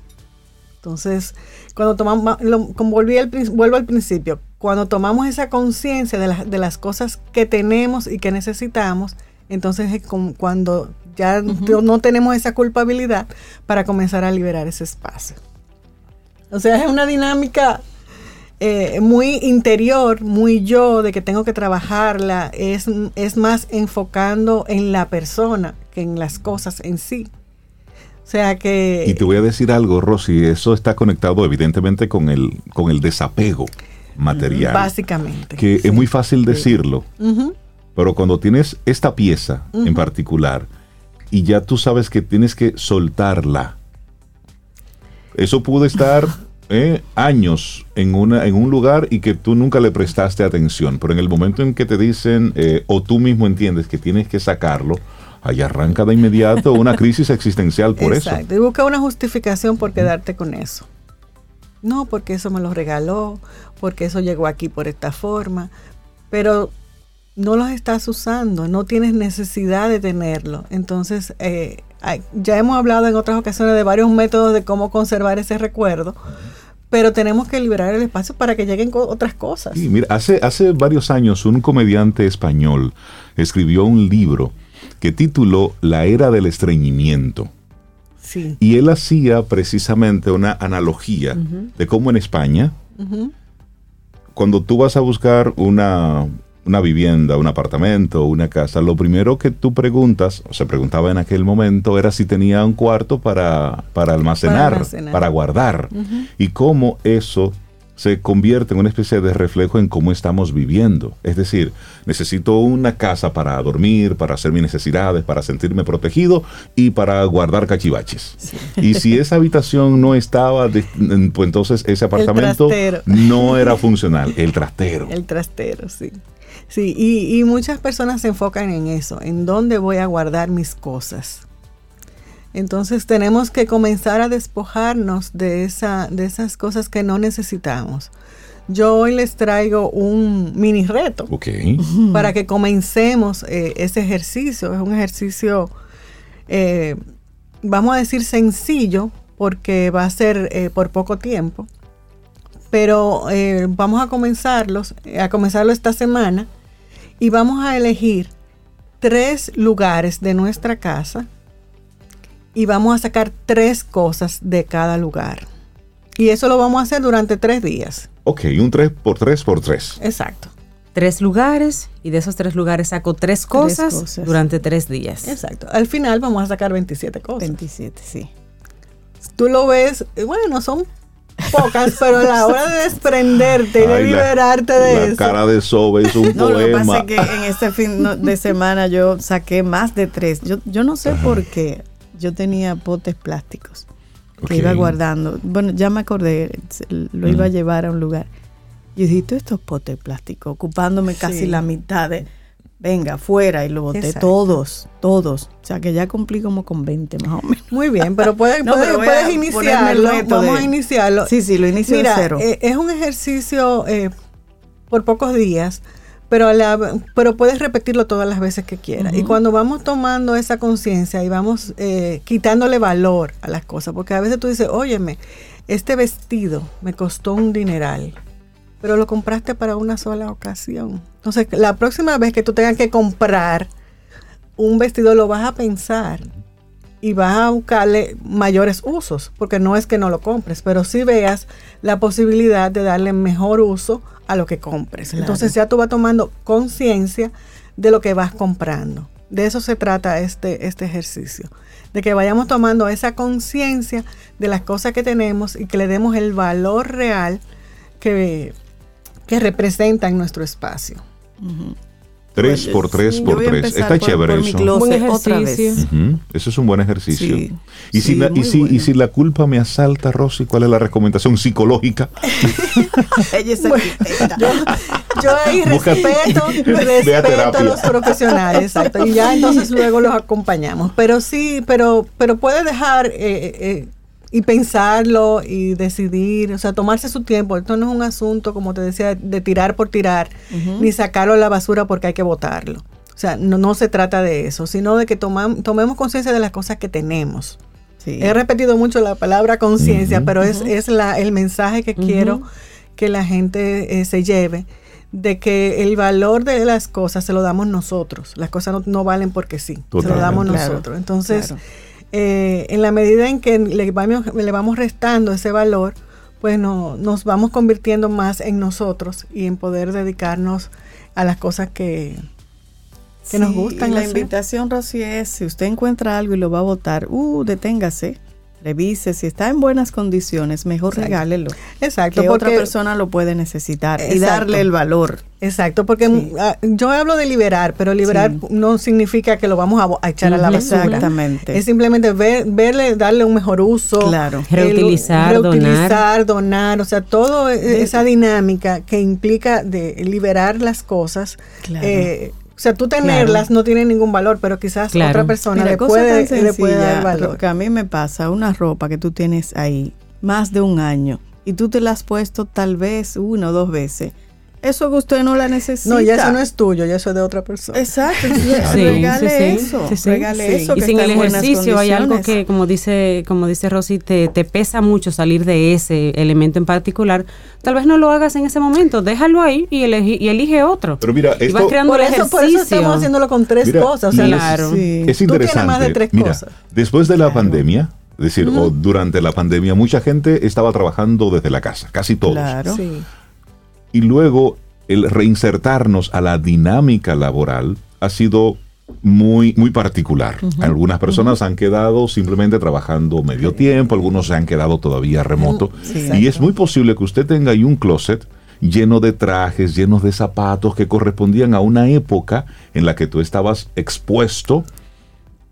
Entonces, cuando tomamos, como volví al, vuelvo al principio, cuando tomamos esa conciencia de, de, las cosas que tenemos y que necesitamos, entonces es cuando ya no tenemos esa culpabilidad para comenzar a liberar ese espacio. O sea, es una dinámica eh, muy interior, muy yo, de que tengo que trabajarla, es, es más enfocando en la persona que en las cosas en sí. O sea que... Y te voy a decir algo, Rosy, eso está conectado evidentemente con el, con el desapego material. Básicamente. Que es muy fácil decirlo, pero cuando tienes esta pieza en particular y ya tú sabes que tienes que soltarla, eso puede estar eh, años en, una, en un lugar y que tú nunca le prestaste atención, pero en el momento en que te dicen eh, o tú mismo entiendes que tienes que sacarlo, ahí arranca de inmediato una crisis existencial por eso. Exacto, y busca una justificación por quedarte con eso. No, porque eso me lo regaló, porque eso llegó aquí por esta forma, pero no los estás usando, no tienes necesidad de tenerlo. Entonces, eh, ya hemos hablado en otras ocasiones de varios métodos de cómo conservar ese recuerdo pero tenemos que liberar el espacio para que lleguen otras cosas. Sí, mira, hace, hace varios años un comediante español escribió un libro que tituló La era del estreñimiento. Sí. Y él hacía precisamente una analogía de cómo en España, cuando tú vas a buscar una, una vivienda, un apartamento, una casa, lo primero que tú preguntas, o se preguntaba en aquel momento, era si tenía un cuarto para, para, almacenar, para guardar, y cómo eso se convierte en una especie de reflejo en cómo estamos viviendo. Es decir, necesito una casa para dormir, para hacer mis necesidades, para sentirme protegido y para guardar cachivaches. Y si esa habitación no estaba, pues entonces ese apartamento no era funcional. El trastero. El trastero, sí. Sí, y, muchas personas se enfocan en eso, en dónde voy a guardar mis cosas. Entonces tenemos que comenzar a despojarnos de, esa, de esas cosas que no necesitamos. Yo hoy les traigo un mini reto para que comencemos eh, ese ejercicio. Es un ejercicio, eh, vamos a decir, sencillo, porque va a ser eh, por poco tiempo. Pero vamos a comenzarlos, a comenzarlo esta semana y vamos a elegir tres lugares de nuestra casa y vamos a sacar tres cosas de cada lugar. Y eso lo vamos a hacer durante tres días. Ok, un 3 por 3 por 3. Exacto. Tres lugares y de esos tres lugares saco tres cosas, durante tres días. Exacto. Al final vamos a sacar 27 cosas. 27, sí. Tú lo ves, bueno, son pocas, pero a la hora de desprenderte y de liberarte de la eso. cara de Sobe es un No, poema. lo que pasa es que en este fin de semana yo saqué más de tres. Yo, yo no sé por qué. Yo tenía potes plásticos que iba guardando. Bueno, ya me acordé, lo iba a llevar a un lugar. Y dije, todos estos potes plásticos, ocupándome casi Sí. la mitad de... Venga, fuera, y lo boté Exacto. todos, todos. O sea que ya cumplí como con 20 más o menos. Muy bien, pero puedes, No, puedes, iniciarlo. Vamos de- a iniciarlo. Sí, sí, lo inicio Mira, de cero. eh, es un ejercicio eh, por pocos días, pero, la- pero puedes repetirlo todas las veces que quieras. Y cuando vamos tomando esa conciencia y vamos eh, quitándole valor a las cosas, porque a veces tú dices, óyeme, este vestido me costó un dineral, pero lo compraste para una sola ocasión. Entonces, la próxima vez que tú tengas que comprar un vestido, lo vas a pensar y vas a buscarle mayores usos, porque no es que no lo compres, pero sí veas la posibilidad de darle mejor uso a lo que compres. Entonces ya tú vas tomando conciencia de lo que vas comprando. De eso se trata este, este ejercicio, de que vayamos tomando esa conciencia de las cosas que tenemos y que le demos el valor real que, que representa en nuestro espacio. 3 por 3 Sí, yo por voy a 3. empezar Está por- chévere por eso. closet Buen otra vez. Ujú, Eso es un buen ejercicio. Sí, y, si sí, la, y, si, y bueno. si la culpa me asalta, Rosy, ¿cuál es la recomendación psicológica? Ella es arquitecta. Yo ahí Busca- respeto, a respeto a terapia. los profesionales, exacto. Y ya entonces luego los acompañamos. Pero sí, pero, pero puede dejar eh, eh, y pensarlo y decidir, o sea, tomarse su tiempo. Esto no es un asunto, como te decía, de tirar por tirar, ni sacarlo a la basura porque hay que botarlo. O sea, no, no se trata de eso, sino de que tomam- tomemos conciencia de las cosas que tenemos. Sí. He repetido mucho la palabra conciencia, pero es, es la, el mensaje que quiero que la gente eh, se lleve de que el valor de las cosas se lo damos nosotros. Las cosas no, no valen porque sí, se lo damos Claro, nosotros. Entonces, claro. Eh, en la medida en que le vamos, le vamos restando ese valor, pues no, nos vamos convirtiendo más en nosotros y en poder dedicarnos a las cosas que, que nos gustan la hacer. invitación, Rosy, es si usted encuentra algo y lo va a votar, uh, deténgase, revise, si está en buenas condiciones, mejor Exacto. regálelo. Exacto, que otra persona lo puede necesitar y darle el valor. Exacto, porque Sí. ah, yo hablo de liberar, pero liberar Sí. no significa que lo vamos a, echar a la basura. Exactamente. Es simplemente ver, verle, darle un mejor uso. Claro. el- Reutilizar, reutilizar, donar. o sea, toda esa dinámica que implica de liberar las cosas. Claro. eh, o sea, tú tenerlas no tiene ningún valor, pero quizás Claro. otra persona Mira, le puede, le puede dar valor. que a mí me pasa, una ropa que tú tienes ahí más de un año y tú te la has puesto tal vez una o dos veces. Eso que usted no la necesita. No, ya eso no es tuyo, ya eso es de otra persona. Exacto, Sí, regale sí, sí. eso, Sí, sí. regale Sí. eso. y que sin el ejercicio hay algo que, como dice, como dice Rosy, te, te pesa mucho salir de ese elemento en particular. Tal vez no lo hagas en ese momento, déjalo ahí y, elige, y elige otro. Pero mira, y vas esto creando Por el eso, por eso estamos haciéndolo con tres Mira, cosas. O sea, y Claro. Sí. es Tú interesante. más de tres Mira, cosas. después de la pandemia, es decir, o durante la pandemia, mucha gente estaba trabajando desde la casa, casi todos. Claro. sí. Y luego el reinsertarnos a la dinámica laboral ha sido muy, muy particular. Algunas personas han quedado simplemente trabajando medio tiempo, algunos se han quedado todavía remoto. Sí. y es muy posible que usted tenga ahí un closet lleno de trajes, llenos de zapatos que correspondían a una época en la que tú estabas expuesto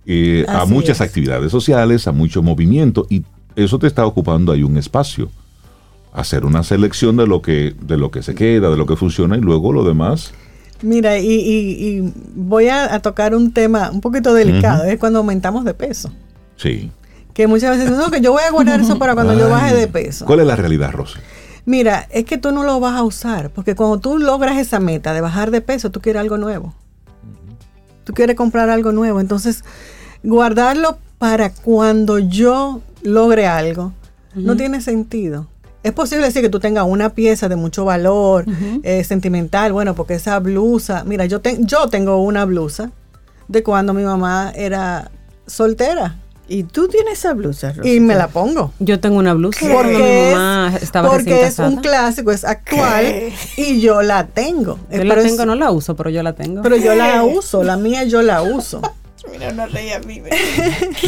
eh, a muchas es. actividades sociales, a mucho movimiento, y eso te está ocupando ahí un espacio. Hacer una selección de lo que, de lo que se queda, de lo que funciona, y luego lo demás. Mira, y, y- y voy a, a tocar un tema un poquito delicado, es cuando aumentamos de peso. Sí. Que muchas veces dicen, no, que yo voy a guardar eso para cuando yo baje de peso. ¿Cuál es la realidad, Rosy? Mira, es que tú no lo vas a usar, porque cuando tú logras esa meta de bajar de peso, tú quieres algo nuevo. Tú quieres comprar algo nuevo. Entonces, guardarlo para cuando yo logre algo, no tiene sentido. Es posible decir que tú tengas una pieza de mucho valor, eh, sentimental, bueno, porque esa blusa, mira, yo, ten- yo tengo una blusa de cuando mi mamá era soltera. ¿Y tú tienes esa blusa, Rosa? Y me la pongo. Yo tengo una blusa porque, es, estaba porque es un clásico, es actual y yo la tengo. Yo la tengo, no la uso, pero yo la tengo. Pero yo la uso, la mía yo la uso. Mira, no reí a mí.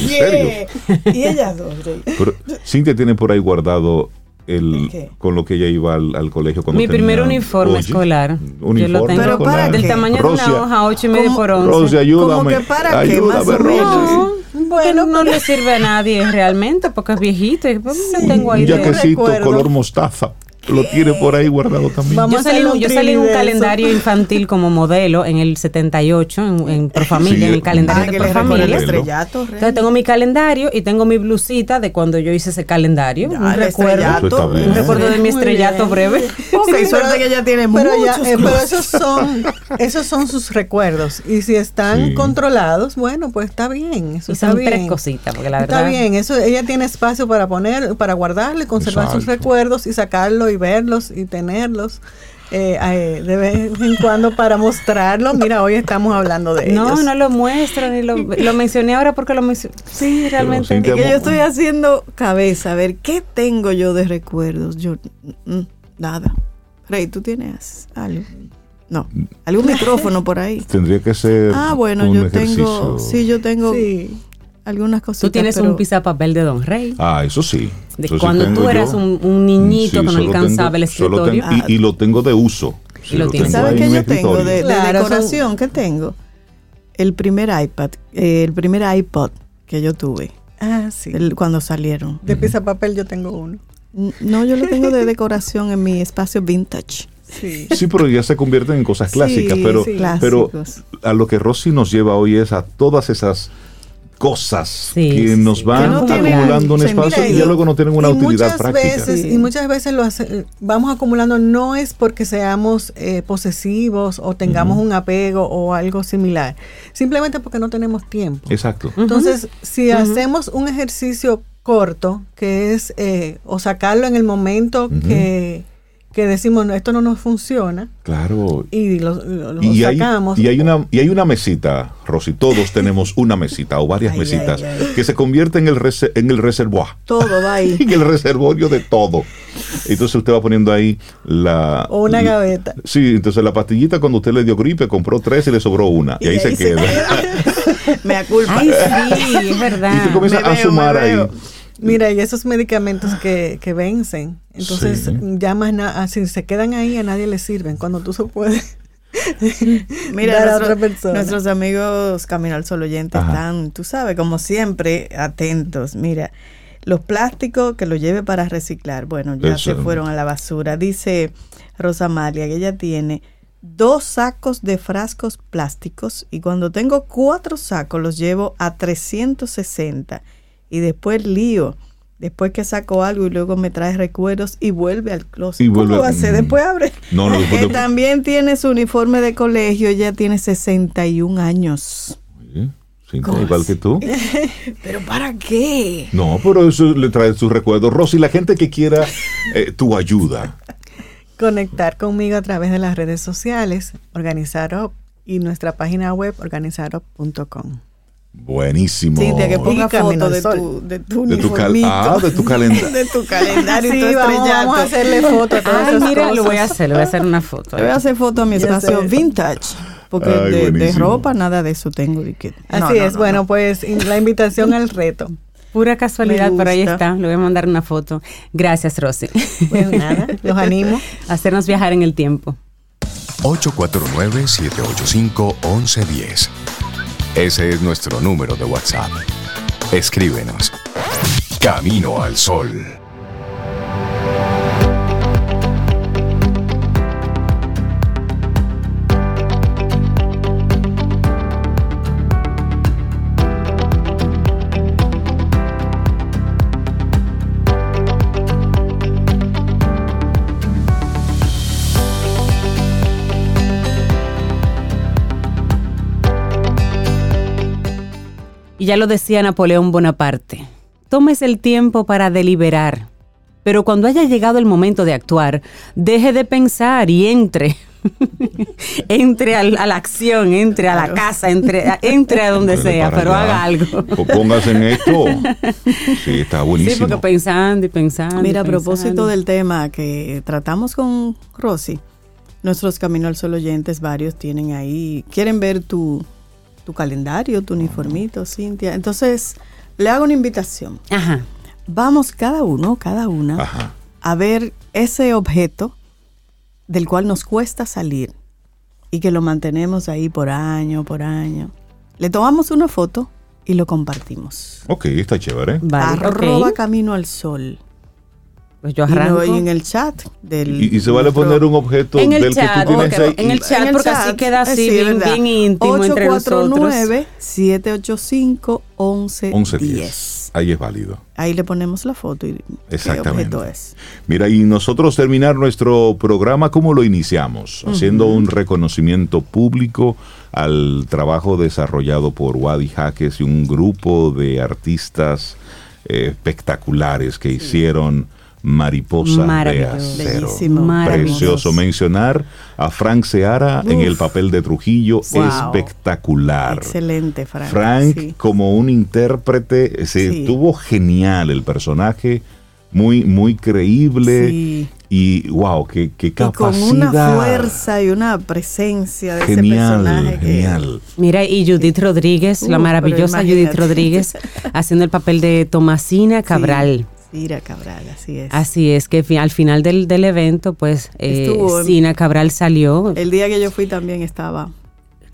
Y ella dos, Pero Cintia tiene por ahí guardado el, con lo que ella iba al, colegio cuando Mi primer uniforme escolar. Uniforme yo lo tengo ¿Pero para del tamaño de una hoja, ocho y medio por once. Rosy, ayúdame. ¿Cómo que para qué? Más o menos. bueno, no le sirve a nadie realmente porque es viejito. Y, pues, tengo ahí un jaquecito color mostaza lo tiene por ahí guardado también. yo salí, en un calendario infantil como modelo en el 78, en, en Profamilia, en el calendario ah, de Profamilia. Entonces tengo mi calendario y tengo mi blusita de cuando yo hice ese calendario. un recuerdo, un recuerdo de mi estrellato breve. Okay, suerte que ella tiene pero muchos. Eh, pero esos son, esos son sus recuerdos. Y si están controlados, bueno, pues está bien. Eso y está son bien. tres cositas, porque la verdad. Está bien, eso, ella tiene espacio para poner, para guardarle, conservar sus recuerdos y sacarlo y verlos y tenerlos. Eh, eh, de vez en cuando para mostrarlo. Mira, hoy estamos hablando de no, No, no lo muestro, ni lo, lo, mencioné ahora porque lo mencioné. Sí, realmente. que yo estoy haciendo cabeza, a ver, ¿qué tengo yo de recuerdos? Yo, mm, mm, nada. Rey, ¿tú tienes algo? No, algún micrófono por ahí. Tendría que ser. Ah, bueno, yo tengo. Sí, yo tengo. Sí algunas cosas. Tú tienes un papel de Don Rey. Ah, eso sí. De cuando tú eras un, niñito que no alcanzaba el escritorio. y, lo tengo de uso. ¿Sabes qué yo tengo de, decoración? ¿Qué tengo? El primer iPad, eh, el primer iPod que yo tuve. Ah, sí. cuando salieron. De uh papel yo tengo uno. No, yo lo tengo de decoración en mi espacio vintage. Sí. sí, pero ya se convierten en cosas clásicas. pero, pero a lo que Rosy nos lleva hoy es a todas esas cosas que nos van acumulando un espacio y ya luego no tienen una utilidad práctica. y muchas veces lo vamos acumulando no es porque seamos eh, posesivos o tengamos un apego o algo similar, simplemente porque no tenemos tiempo. Exacto. Entonces, si hacemos un ejercicio corto, que es eh, o sacarlo en el momento que que decimos, no, esto no nos funciona. Claro. Y lo, sacamos. y, hay una, y hay una mesita, Rosy, todos tenemos una mesita o varias mesitas que se convierte en el, en el reservoir. Todo va ahí. en el reservorio de todo. Entonces usted va poniendo ahí la... O una gaveta. Sí, entonces la pastillita cuando usted le dio gripe compró tres y le sobró una. Y, ahí, se, queda. me aculpa. Ay, sí, es verdad. Y usted comienza a sumar ahí. Mira, y esos medicamentos que, que vencen, entonces ya más nada, si se quedan ahí a nadie le sirven, cuando tú se puedes Mira, a otra persona. nuestros amigos Camino al Sol oyente están, tú sabes, como siempre, atentos. Mira, los plásticos que lo lleve para reciclar, bueno, ya se fueron a la basura. Dice Rosa Malia que ella tiene dos sacos de frascos plásticos y cuando tengo cuatro sacos los llevo a 360 y después lío. Después que saco algo y luego me trae recuerdos y vuelve al closet. Y vuelve, ¿Cómo va a ser? Después abre. No, no, después También tiene su uniforme de colegio, ella tiene 61 años. Igual que tú. ¿Pero para qué? No, pero eso le trae sus recuerdos. Rosy, la gente que quiera eh, tu ayuda. Conectar conmigo a través de las redes sociales, Organizarop y nuestra página web organizarop.com. Buenísimo. Cintia, que ponga foto de tu, de tu, de tu, ah, de tu calendario. de tu calendario sí, vamos, vamos, a hacerle foto a todas Ay, mira, lo voy a hacer, le voy a hacer una foto. Le voy a hacer foto a mi espacio vintage. Porque de, ropa nada de eso tengo. Así es, bueno, pues la invitación al reto. Pura casualidad, pero ahí está. Le voy a mandar una foto. Gracias, Rosy. Pues nada, los animo. a hacernos viajar en el tiempo. 849-785-1110. Ese es nuestro número de WhatsApp. Escríbenos. Camino al Sol. Ya lo decía Napoleón Bonaparte, tomes el tiempo para deliberar, pero cuando haya llegado el momento de actuar, deje de pensar y entre. entre a la acción, entre a la casa, entre, entre a donde sea, pero haga algo. O póngase en esto. Sí, está buenísimo. Sí, porque pensando y pensando. Mira, a propósito del tema que tratamos con Rosy, nuestros Camino al Sol oyentes, varios tienen ahí, quieren ver tu, tu calendario, tu uniformito, Cintia. Entonces, le hago una invitación. Ajá. Vamos cada uno, cada una, a ver ese objeto del cual nos cuesta salir y que lo mantenemos ahí por año, por año. Le tomamos una foto y lo compartimos. Ok, está chévere. Vale, Arroba Camino al Sol. Pues yo arranco. Y, en el chat del. Y, se vale poner un objeto en el del chat, que tú tienes ahí. En el chat, porque así queda así, bien, bien, íntimo entre nosotros. 849-785-1110. Ahí es válido. Ahí le ponemos la foto y Exactamente. qué objeto es. Mira, y nosotros terminar nuestro programa, ¿cómo lo iniciamos? Haciendo un reconocimiento público al trabajo desarrollado por Wadi Jaques y un grupo de artistas eh, espectaculares que hicieron Mariposa de Acero. Precioso. Mencionar a Frank Seara en el papel de Trujillo, espectacular. Excelente, Frank. Frank como un intérprete, se estuvo genial el personaje, muy, muy creíble. Y wow, qué, qué capacidad. con una fuerza y una presencia de ese personaje. Genial. Mira, y Judith Rodríguez, la maravillosa Judith Rodríguez, haciendo el papel de Tomasina Cabral. Sina Cabral, así es. Así es, que al final del, evento, pues, eh, Sina Cabral salió. El día que yo fui también estaba.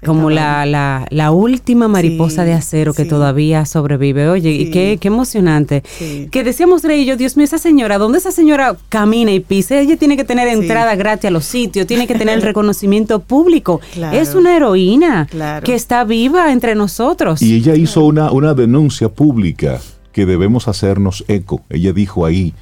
Como la, la, la, última mariposa de acero que todavía sobrevive. Oye, y qué, qué emocionante. Que decíamos Rey y yo, Dios mío, esa señora, ¿dónde esa señora camina y pisa? Ella tiene que tener entrada gratis a los sitios, tiene que tener el reconocimiento público. Es una heroína que está viva entre nosotros. Y ella hizo una, una denuncia pública que debemos hacernos eco. Ella dijo ahí,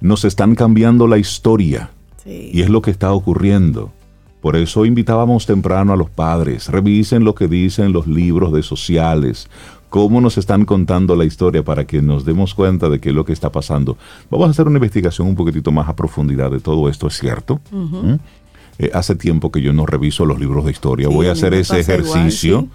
nos están cambiando la historia y es lo que está ocurriendo. Por eso invitábamos temprano a los padres, revisen lo que dicen los libros de sociales, cómo nos están contando la historia para que nos demos cuenta de qué es lo que está pasando. Vamos a hacer una investigación un poquitito más a profundidad de todo esto, ¿es cierto? ¿Mm? Eh, hace tiempo que yo no reviso los libros de historia. Voy a hacer ese ejercicio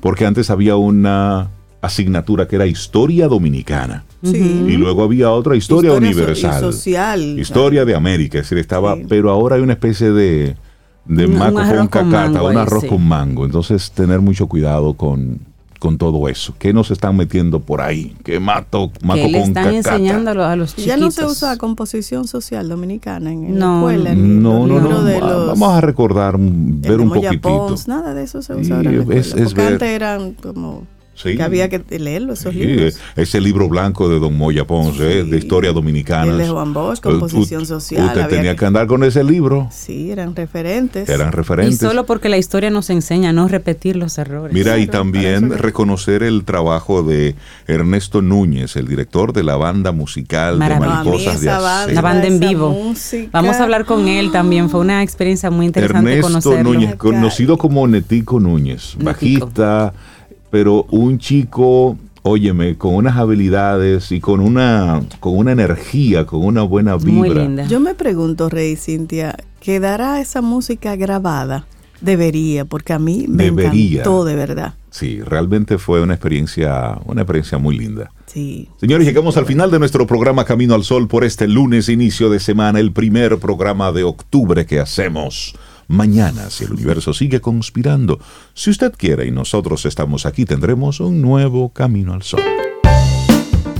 porque antes había una asignatura que era historia dominicana. Y luego había otra historia, universal. social. Historia de América. Es decir, estaba, pero ahora hay una especie de, de maco con cacata, un arroz con mango. Entonces, tener mucho cuidado con, con todo eso. ¿Qué nos están metiendo por ahí? ¿Qué mato, maco ¿Qué le están enseñando a los chiquitos? Ya no se usa composición social dominicana en, la escuela. no, no, no. Vamos a recordar, ver un poquitito. nada de eso se usa ahora en la es, es ver, antes eran como que había que leerlo, esos libros. Ese libro blanco de Don Moya Ponce, de historia dominicana. El de Juan Bosch, composición social. Usted tenía que, andar con ese libro. Sí, eran referentes. Eran referentes. Y solo porque la historia nos enseña a no repetir los errores. Mira, y también reconocer el trabajo de Ernesto Núñez, el director de la banda musical de Mariposas de Acero. La banda en vivo. Vamos a hablar con él también. Fue una experiencia muy interesante Ernesto Núñez, conocido como Netico Núñez, bajista pero un chico, óyeme, con unas habilidades y con una, con una energía, con una buena vibra. Muy linda. Yo me pregunto, Rey Cintia, ¿quedará esa música grabada? Debería, porque a mí me encantó de verdad. Sí, realmente fue una experiencia, una experiencia muy linda. Sí. Señores, llegamos al final de nuestro programa Camino al Sol por este lunes, inicio de semana, el primer programa de octubre que hacemos mañana, si el universo sigue conspirando. Si usted quiere y nosotros estamos aquí, tendremos un nuevo camino al sol.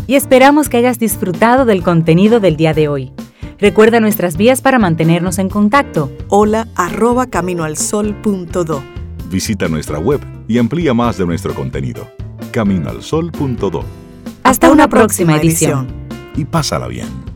Y esperamos que hayas disfrutado del contenido del día de hoy. Recuerda nuestras vías para mantenernos en contacto. Hola arroba caminoalsol.do. Visita nuestra web y amplía más de nuestro contenido. Caminoalsol.do. Hasta, una, próxima, edición. Y pásala bien.